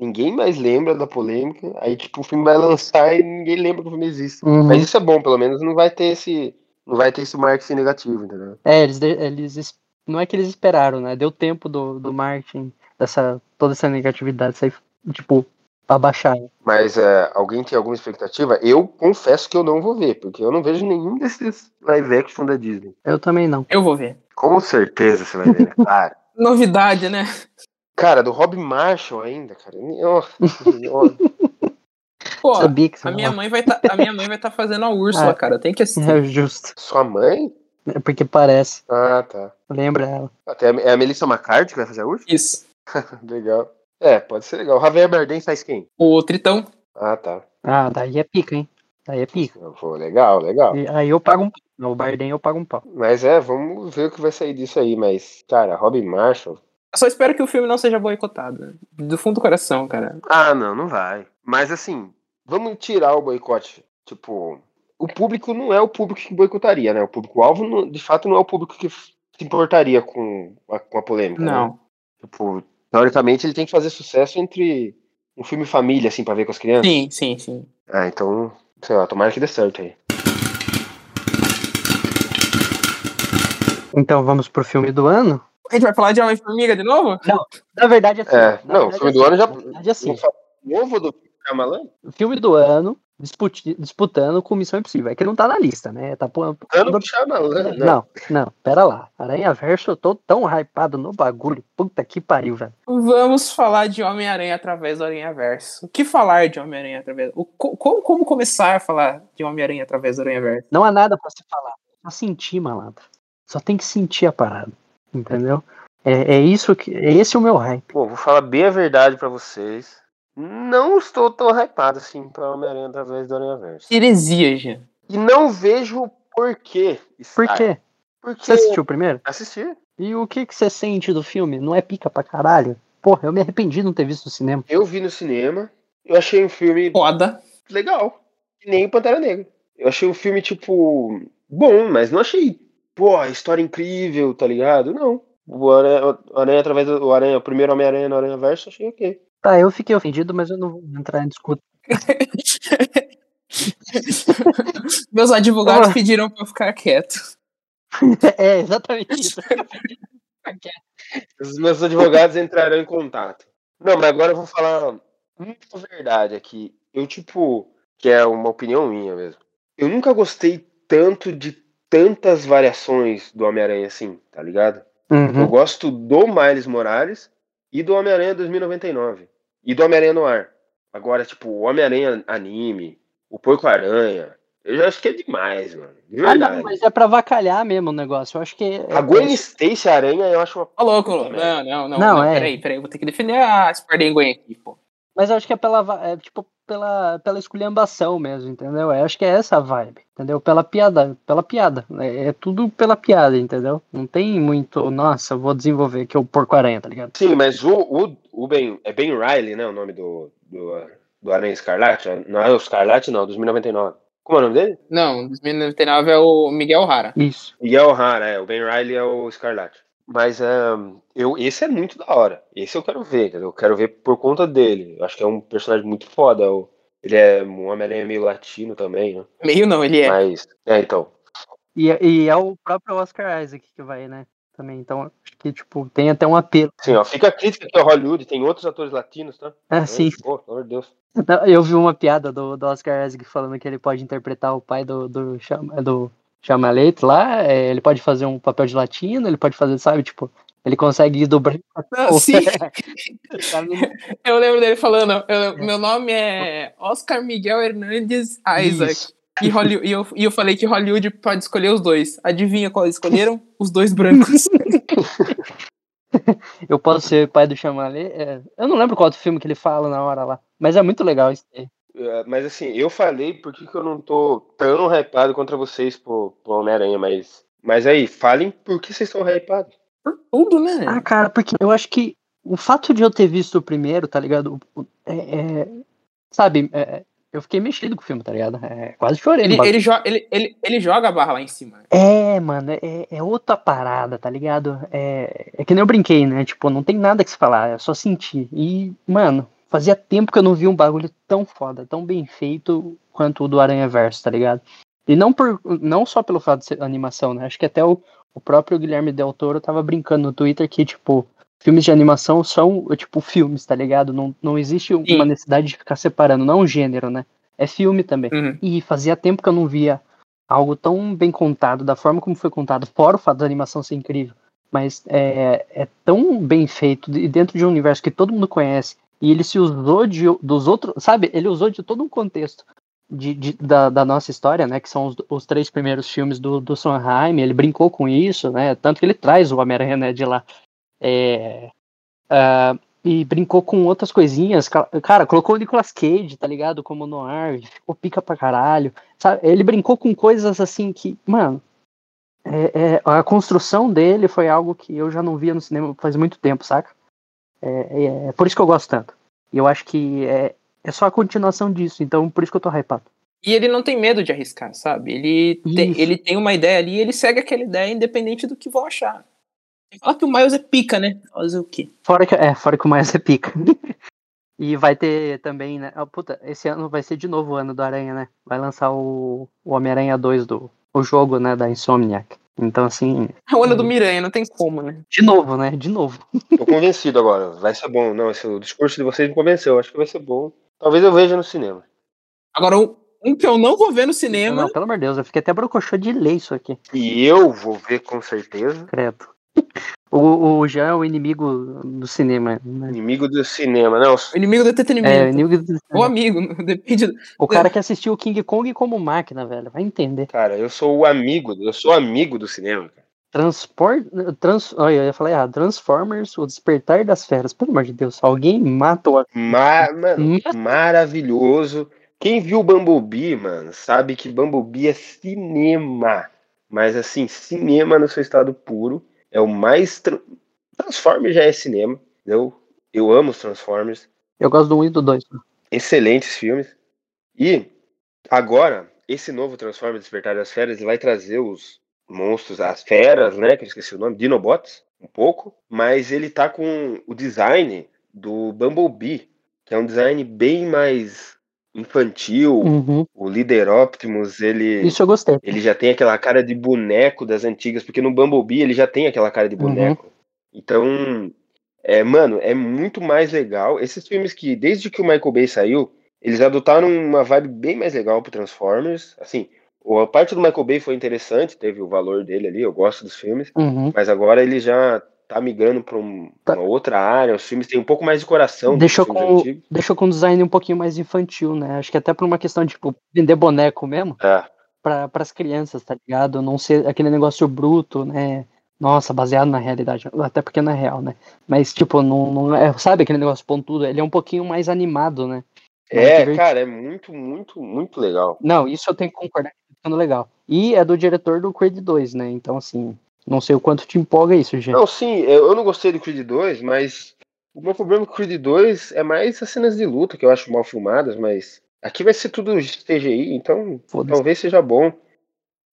Ninguém mais lembra da polêmica. Aí, tipo, o filme vai lançar e ninguém lembra que o filme existe. Uhum. Mas isso é bom, pelo menos não vai ter esse. Não vai ter esse marketing negativo, entendeu? É, eles, eles. es- Não é que eles esperaram, né? Deu tempo do, do marketing, dessa, toda essa negatividade sair, tipo, pra baixar. né? Mas é, alguém tem alguma expectativa? Eu confesso que eu não vou ver, porque eu não vejo nenhum desses live action da Disney. Eu também não. Eu vou ver. Com certeza você vai ver, né? *laughs* Cara, Novidade, né? Cara do Rob Marshall ainda, cara. *laughs* Ó, Pô, Sabia que você a minha mãe vai tá, a minha mãe vai estar fazendo a Úrsula, Ah. cara. Tem que assistir. É justo. Sua mãe? É porque parece. Ah, tá. Lembra ela. Até é a Melissa McCarthy que vai fazer a última? Isso. *laughs* legal. É, pode ser legal. O Javier Bardem faz quem? O Tritão. Ah, tá. Ah, daí é pica, hein? Aí é pica. Pô, legal, legal. E aí eu pago um pau. No Bardem eu pago um pau. Mas é, vamos ver o que vai sair disso aí. Mas, cara, Robin Marshall. Eu só espero que o filme não seja boicotado. né? Do fundo do coração, cara. Ah, não, não vai. Mas assim, vamos tirar o boicote. Tipo, o público não é o público que boicotaria, né? O público-alvo, de fato, não é o público que se importaria com a, com a polêmica. né? Não. Tipo, teoricamente ele tem que fazer sucesso entre um filme família, assim, pra ver com as crianças. Sim, sim, sim. Ah, então, sei lá, tomara que dê certo aí. Então vamos pro filme do ano? A gente vai falar de Homem-Formiga de novo? Na verdade, assim, É, na não, o filme do ano já- Na verdade, assim, Não novo do Shyamalan? o filme do ano disputi- disputando com Missão Impossível. É que não tá na lista, né? Tá pô- Ano do Shyamalan, né? Não, não, pera lá. Aranha Verso, eu tô tão hypado no bagulho. Puta que pariu, velho. Vamos falar de Homem-Aranha através do Aranha Verso. O que falar de Homem-Aranha através. O, co- como, como começar a falar de Homem-Aranha através do Aranha Verso? Não há nada pra se falar. Só sentir, malandro. Só tem que sentir a parada. Entendeu? É, é isso que. É esse o meu hype. Pô, vou falar bem a verdade pra vocês. Não estou tão hypado assim pra Homem-Aranha através do Aranha Verso. Heresia, Jean. E não vejo por quê. Por quê? Porque Você assistiu primeiro? assisti. E o que, que você sente do filme? Não é pica pra caralho? Porra, eu me arrependi de não ter visto no cinema. Eu vi no cinema. Eu achei um filme Foda. legal. Que nem Pantera Negra. Eu achei um filme, tipo, bom, mas não achei, pô, história incrível, tá ligado? Não. O Aranha, o Aranha através do o Aranha, o primeiro Homem-Aranha no Aranha Verso, achei ok. Tá, eu fiquei ofendido, mas eu não vou entrar em discussão. *laughs* Meus advogados Ah. pediram pra eu ficar quieto. *laughs* é, exatamente *laughs* isso. Os meus advogados entrarão em contato. Não, mas agora eu vou falar muita verdade aqui. Eu, tipo, que é uma opinião minha mesmo. Eu nunca gostei tanto de tantas variações do Homem-Aranha assim, tá ligado? Eu Uhum. gosto do Miles Morales e do Homem-Aranha 2099. E do Homem-Aranha no ar. Agora, tipo, o Homem-Aranha anime, o Porco-Aranha, eu já acho que é demais, mano. De Ah, verdade. não, mas é pra vacalhar mesmo o negócio. Eu acho que. é- A Gwen Stacy Aranha eu acho uma. Ô, louco, louco. Não, não, não. Não, não, é. Peraí, peraí. eu Vou ter que defender a Spider Gwen aqui, pô. Mas eu acho que é pela, é, tipo, pela, pela esculhambação mesmo, entendeu? Eu acho que é essa a vibe, entendeu? Pela piada, pela piada. É, é tudo pela piada, entendeu? Não tem muito, nossa, eu vou desenvolver que é o porco-aranha, tá ligado? Sim, mas o, o, o Ben. É Ben Riley, né? O nome do, do, do Aranha Escarlate? Não é o Escarlate, não, 2099. Como é o nome dele? Não, 2099 é o Miguel Hara. Isso. Miguel O'Hara, é. O Ben Riley é o Escarlate. Mas é, eu, esse é muito da hora. Esse eu quero ver, entendeu? Eu quero ver por conta dele. Eu acho que é um personagem muito foda. Ele é um Homem-Aranha meio latino também, né? Meio não, ele é. Mas. É, então. E, e é o próprio Oscar Isaac que vai, né? Também, então, acho que, tipo, tem até um apelo. Sim, ó. Fica a crítica aqui ao Hollywood. Tem outros atores latinos, tá? Ah, sim. Pô, pelo amor de Deus. Não, Eu vi uma piada do, do Oscar Isaac falando que ele pode interpretar o pai do, do, Chama- do Chamalete lá, é, ele pode fazer um papel de latino, ele pode fazer, sabe, tipo, ele consegue ir do branco. Ah, sim, *laughs* eu lembro dele falando. eu- meu nome é Oscar Miguel Hernandes Isaac. Isso. E, Holly- e eu, e eu falei que Hollywood pode escolher os dois. Adivinha qual eles escolheram? Os dois brancos. *laughs* Eu posso ser pai do Chamalete. é, eu não lembro qual outro filme que ele fala na hora lá, mas é muito legal isso aí. É, Mas assim, eu falei porque que eu não tô tão hypado contra vocês pro, pro Homem-Aranha, mas. Mas aí, falem por que vocês estão hypados. Por tudo, né? Ah, cara, porque eu acho que o fato de eu ter visto o primeiro, tá ligado? É, é- sabe, é, eu fiquei mexido com o filme, tá ligado? É, quase chorei. Ele, ele, jo- ele, ele, ele joga a barra lá em cima. É, mano, é, é outra parada, tá ligado? É, é que nem eu brinquei, né? Tipo, não tem nada que se falar, é só sentir. E, mano, fazia tempo que eu não vi um bagulho tão foda, tão bem feito quanto o do Aranha Verso, tá ligado? E não, por, não só pelo fato de ser animação, né? Acho que até o, o próprio Guilherme Del Toro tava brincando no Twitter que, tipo, filmes de animação são, tipo, filmes, tá ligado? Não, não existe Sim. uma necessidade de ficar separando, não um gênero, né? É filme também. Uhum. E fazia tempo que eu não via algo tão bem contado, da forma como foi contado, fora o fato da animação ser incrível. Mas é, é tão bem feito, e dentro de um universo que todo mundo conhece, e ele se usou de, dos outros, sabe? Ele usou de todo um contexto de, de- da, da nossa história, né? Que são os, os três primeiros filmes do, do Sondheim, ele brincou com isso, né? Tanto que ele traz o Homem-Aranha né, de lá. É, ah, e brincou com outras coisinhas. ca- Cara, colocou o Nicolas Cage, tá ligado? Como no ar, ficou pica pra caralho. Sabe? Ele brincou com coisas assim que, mano, é- é, a construção dele foi algo que eu já não via no cinema faz muito tempo, saca? É, é- é por isso que eu gosto tanto. E eu acho que é, é só a continuação disso, então por isso que eu tô hypado. E ele não tem medo de arriscar, sabe? Ele tem, Isso. ele tem uma ideia ali e ele segue aquela ideia independente do que vão achar. Fala que o Miles é pica, né? Fazer o quê? Fora que, é, fora que o mais é pica. *laughs* e vai ter também, né? ah, puta, esse ano vai ser de novo o ano do Aranha, né? Vai lançar o, o Homem-Aranha 2 do o jogo, né, da Insomniac. Então, assim, É o ano do Miranha, não tem como, né? de novo, né? De novo. *laughs* Tô convencido agora. Vai ser bom. Não, esse, o discurso de vocês me convenceu. Acho que vai ser bom. Talvez eu veja no cinema. Agora, um, um que eu não vou ver no cinema. Não, pelo amor de Deus, eu fiquei até brocochô de ler isso aqui, E eu vou ver com certeza. credo. O, o Jean é o inimigo do cinema, né? Inimigo do cinema, não. O inimigo do entretenimento. É, o inimigo do Ou amigo, *laughs* depende. do- O cara que assistiu o King Kong como máquina, velho. Vai entender. Cara, eu sou o amigo, eu sou amigo do cinema, cara. Transport. Trans, olha, eu ia falar errado. Transformers, o despertar das feras. Pelo amor de Deus, alguém mata o. Ma- mano, Mas- maravilhoso. Quem viu Bumblebee, mano, sabe que Bumblebee é cinema. Mas assim, cinema no seu estado puro. É o mais. Tra... Transformers já é cinema. Eu, eu amo os Transformers. Eu gosto do 1 e do 2. excelentes filmes. E agora, esse novo Transformers Despertar das Feras, ele vai trazer os monstros, as feras, né? Que eu esqueci o nome, Dinobots, um pouco. Mas ele tá com o design do Bumblebee, que é um design bem mais infantil. Uhum. O Líder Optimus, ele. Isso eu gostei. Ele já tem aquela cara de boneco das antigas, porque no Bumblebee ele já tem aquela cara de boneco. Então, é, mano, é muito mais legal. Esses filmes que, desde que o Michael Bay saiu, eles adotaram uma vibe bem mais legal pro Transformers. Assim, a parte do Michael Bay foi interessante, teve o valor dele ali, eu gosto dos filmes, Uhum. mas agora ele já tá migrando pra um- Tá. uma outra área. Os filmes têm um pouco mais de coração Deixou com, deixou com um design um pouquinho mais infantil, né? Acho que até por uma questão de tipo, vender boneco mesmo É. para as crianças, tá ligado? Não ser aquele negócio bruto, né? Nossa, baseado na realidade. Até porque não é real, né? Mas, tipo, não, não é. Sabe aquele negócio pontudo? Ele é um pouquinho mais animado, né? É, divertido. cara, é muito, muito, muito legal. Não, isso eu tenho que concordar que tá ficando legal. E é do diretor do Creed 2, né? Então, assim, não sei o quanto te empolga isso, gente. Não, sim, eu eu não gostei do Creed 2, mas o meu problema com o Creed 2 é mais as cenas de luta que eu acho mal filmadas, mas aqui vai ser tudo CGI, então talvez seja bom.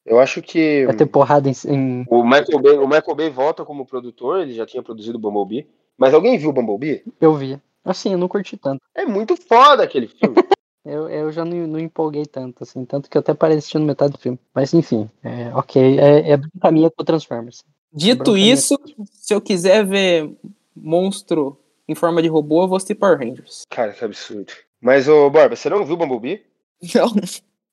Eu acho que Vai ter porrada em. em- o Michael Bay, o Michael Bay volta como produtor, ele já tinha produzido o Bumblebee. Mas alguém viu o Bumblebee? Eu vi. Assim, eu não curti tanto. É muito foda aquele filme. *laughs* Eu, eu já não, não empolguei tanto, assim. Tanto que eu até parei assistindo metade do filme. Mas, enfim, é, ok. É, é caminho com o Transformers. Dito Bronca isso, se eu quiser ver monstro em forma de robô, eu vou assistir Power Rangers. Cara, que absurdo. Mas, ô Borba, você não viu o Bumblebee? Não.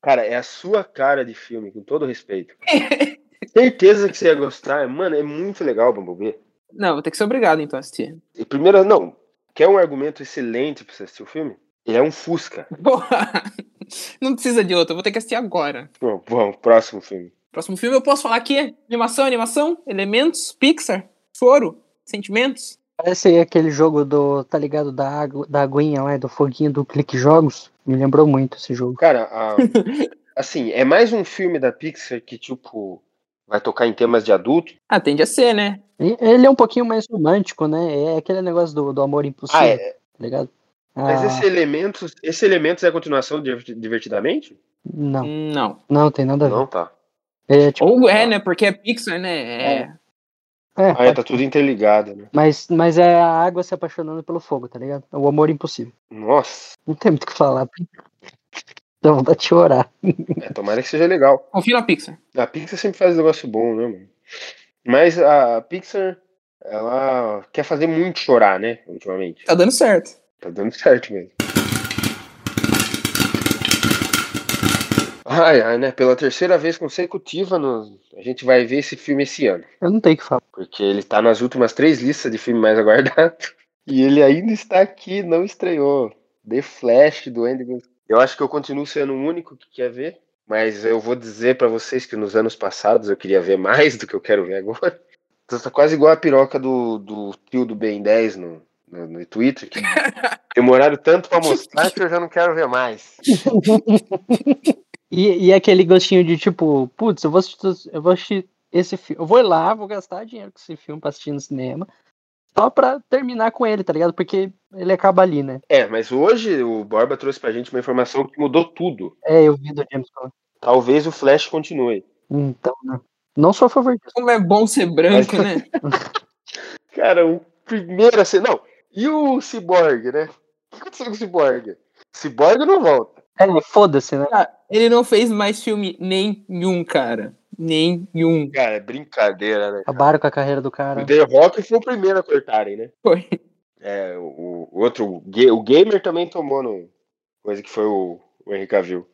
Cara, é a sua cara de filme, com todo respeito. *laughs* Certeza que você ia gostar. Mano, é muito legal o Bumblebee. Não, vou ter que ser obrigado então a assistir. E primeiro, não. Quer um argumento excelente pra você assistir o filme? Ele é um Fusca. *laughs* Porra! Não precisa de outro, eu vou ter que assistir agora. Bom, bom, próximo filme. Próximo filme eu posso falar aqui: animação, animação, elementos, Pixar, choro, sentimentos. Parece aquele jogo do, tá ligado, da, água, da aguinha lá, do foguinho do Clique Jogos. Me lembrou muito esse jogo. Cara, a- *laughs* assim, é mais um filme da Pixar que, tipo, vai tocar em temas de adulto. Ah, tende a ser, né? Ele é um pouquinho mais romântico, né? É aquele negócio do, do amor impossível, Ah, é. tá ligado? Mas Ah, esse elementos, esse elementos é a continuação de Diverti- Divertidamente? Não, Não. não tem nada a ver. Não, tá. É, tipo, Ou é, né? Porque é Pixar, né? É. é, Ah, é, tá tudo interligado, né? mas, mas é a água se apaixonando pelo fogo, tá ligado? O amor impossível. Nossa, Não tem muito o que falar. *laughs* Dá vontade de chorar. é, tomara que seja legal. Confio na Pixar. A Pixar sempre faz um negócio bom, né, mano? Mas a Pixar, ela quer fazer muito chorar, né, ultimamente. Tá dando certo. Tá dando certo mesmo. Ai, ai, né? Pela terceira vez consecutiva, no- a gente vai ver esse filme esse ano. Eu não tenho o que falar. Porque ele tá nas últimas três listas de filme mais aguardado. *laughs* E ele ainda está aqui, não estreou. The Flash do Andy. Eu acho que eu continuo sendo o único que quer ver. Mas eu vou dizer pra vocês que nos anos passados eu queria ver mais do que eu quero ver agora. Então *laughs* tá quase igual a piroca do, do tio do Ben 10 no, no, no Twitter que demoraram tanto pra mostrar que eu já não quero ver mais. *laughs* E, e aquele gostinho de tipo, putz, eu vou assistir, eu vou assistir esse filme. Eu vou lá, vou gastar dinheiro com esse filme pra assistir no cinema. Só pra terminar com ele, tá ligado? Porque ele acaba ali, né? É, mas hoje o Borba trouxe pra gente uma informação que mudou tudo. É, eu vi do James. Talvez o Flash continue. Então, né? Não sou a favor disso. Como é bom ser branco, né? *laughs* Cara, o primeiro assim. Não, e o Cyborg, né? O que aconteceu com o Cyborg? Cyborg não volta. É, foda-se, né? Ah, ele não fez mais filme nenhum, cara. Nenhum. Cara, é brincadeira, né? cara? Acabaram com a carreira do cara. O The Rock foi o primeiro a cortarem, né? Foi. É, o, o outro, o ga- o Gamer também tomou no. Coisa que foi o, o Henry Cavill.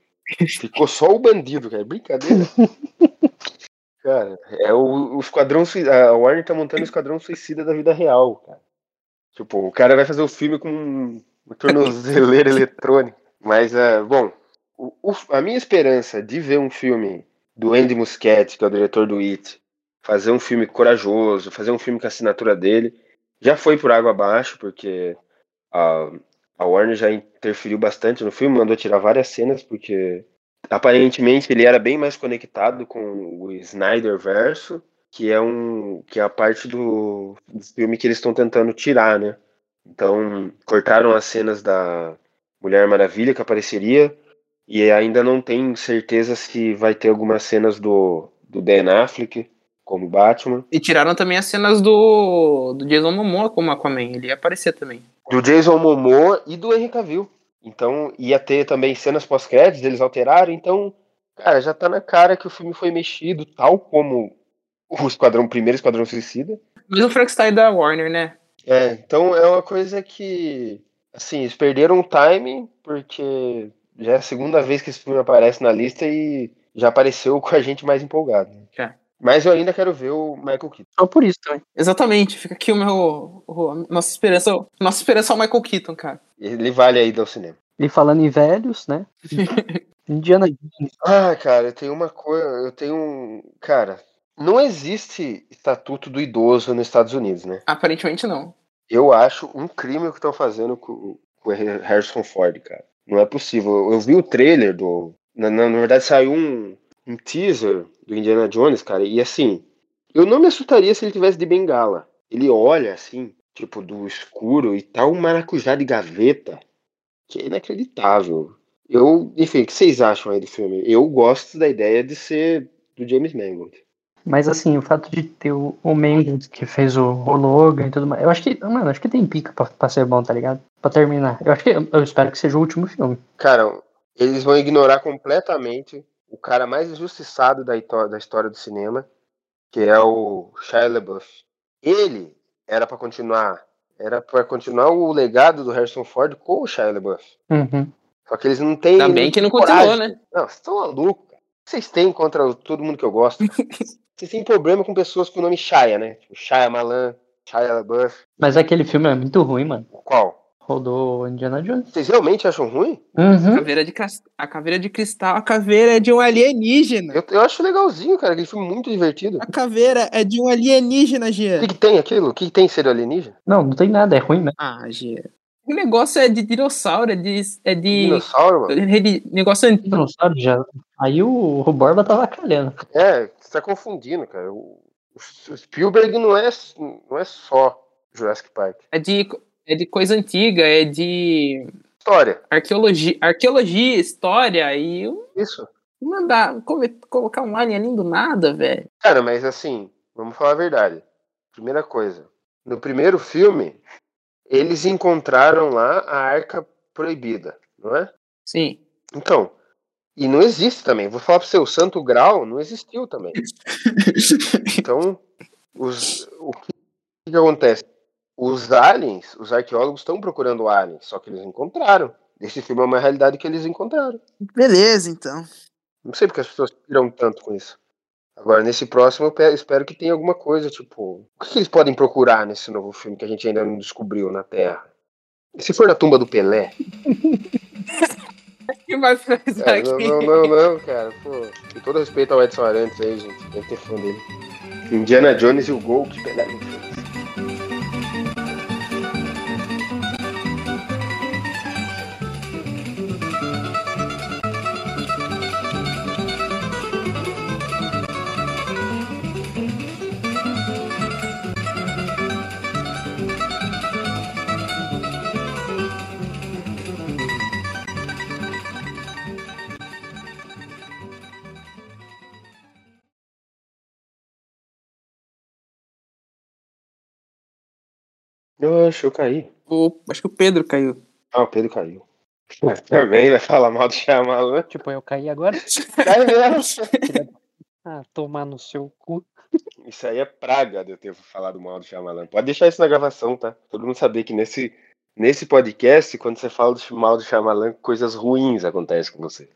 Ficou só o bandido, cara. Brincadeira. *laughs* cara, é o, o Esquadrão Sui- A Warner tá montando o Esquadrão Suicida da vida real, cara. Tipo, o cara vai fazer o filme com um, uma tornozeleira *laughs* eletrônica. Mas, é, bom, o- o- a minha esperança de ver um filme do Andy Muschietti, que é o diretor do It, fazer um filme corajoso, fazer um filme com a assinatura dele, já foi por água abaixo, porque a, a Warner já interferiu bastante no filme, mandou tirar várias cenas, porque aparentemente ele era bem mais conectado com o Snyder verso, que é um que é a parte do, do filme que eles estão tentando tirar, né? Então cortaram as cenas da Mulher Maravilha que apareceria e ainda não tem certeza se vai ter algumas cenas do, do Ben Affleck como Batman. E tiraram também as cenas do, do Jason Momoa como Aquaman. Ele ia aparecer também. do Jason Momoa e do Henry Cavill. Então, ia ter também cenas pós-créditos, eles alteraram. Então, cara, já tá na cara que o filme foi mexido, tal como o Esquadrão Primeiro Esquadrão Suicida. Mas o Frankenstein da Warner, né? É, então é uma coisa que, assim, eles perderam o time, porque já é a segunda vez que esse filme aparece na lista e já apareceu com a gente mais empolgado. né? Já. Mas eu ainda quero ver o Michael Keaton. Só por isso também. Exatamente. Fica aqui o meu. o- a nossa esperança. Nossa esperança é o Michael Keaton, cara. Ele vale aí ao cinema. E falando em velhos, né? *laughs* Indiana Jones. Ah, cara, eu tenho uma coisa. Eu tenho um. Cara, não existe estatuto do idoso nos Estados Unidos, né? Aparentemente não. Eu acho um crime o que estão fazendo com, com o Harrison Ford, cara. Não é possível. Eu vi o trailer do. Na, na, na verdade, saiu um, um teaser do Indiana Jones, cara, e assim. Eu não me assustaria se ele tivesse de bengala. Ele olha assim, tipo, do escuro e tá um maracujá de gaveta, que é inacreditável. Eu, enfim, o que vocês acham aí do filme? Eu gosto da ideia de ser do James Mangold. Mas assim, o fato de ter o, o Mendes que fez o, o Logan e tudo mais. Eu acho que, mano, acho que tem pica pra, pra ser bom, tá ligado? Pra terminar. Eu acho que eu espero que seja o último filme. Cara, eles vão ignorar completamente o cara mais injustiçado da, da história do cinema, que é o Shia LaBeouf. Ele era pra continuar, era para continuar o legado do Harrison Ford com o Shia LaBeouf. Uhum. Só que eles não têm Ainda bem que não coragem. continuou, né? Não, vocês estão malucos. cara. O que vocês têm contra o- todo mundo que eu gosto? *laughs* vocês têm problema com pessoas com o nome Shia, né? Tipo, Shia Malan, Shia LaBeouf. Mas aquele filme é muito ruim, mano. Qual? Rodou Indiana Jones. Vocês realmente acham ruim? Uhum. Caveira de, a caveira de cristal, a caveira é de um alienígena. Eu, eu acho legalzinho, cara. Aquele filme muito divertido. A caveira é de um alienígena, O Gia. que, que tem aquilo? O que, que tem ser alienígena? Não, não tem nada, é ruim mesmo. Ah, Gia. O negócio é de dinossauro, é de. É de, Dinossauro, mano? é de negócio antigo. Dinossauro já. Aí o, o Borba tava calhando. É, você tá confundindo, cara. O, o Spielberg não é, não é só Jurassic Park. É de, é de coisa antiga, é de História. arqueologia, arqueologia história e Isso. mandar colocar um alien ali do nada, velho. Cara, mas assim, vamos falar a verdade. Primeira coisa. No primeiro filme, eles encontraram lá a arca proibida, não é? Sim. Então, e não existe também. Vou falar pra você, o Santo Grau não existiu também. *laughs* Então, os, o que, o que acontece? Os aliens, os arqueólogos estão procurando aliens, só que eles encontraram. Esse filme é uma realidade que eles encontraram. Beleza, então. Não sei porque as pessoas piram tanto com isso. Agora, nesse próximo, eu pe- espero que tenha alguma coisa, tipo. O que eles podem procurar nesse novo filme que a gente ainda não descobriu na Terra? E se for na tumba do Pelé? *laughs* Que fazer Cara, aqui? não, não, não, não, cara. Pô, com todo respeito ao Edson Arantes aí, gente. Deve ter fã dele. Indiana Jones e o Gol que Pelé não fez. Eu acho que eu caí. O, acho que o Pedro caiu. Ah, o Pedro caiu. Mas também vai falar mal do Shyamalan. Tipo, eu caí agora. *laughs* Cai mesmo. Ah, tomar no seu cu. Isso aí é praga de eu ter falado mal do Shyamalan. Pode deixar isso na gravação, tá? Todo mundo saber que nesse, nesse podcast, quando você fala do mal do Shyamalan, coisas ruins acontecem com você.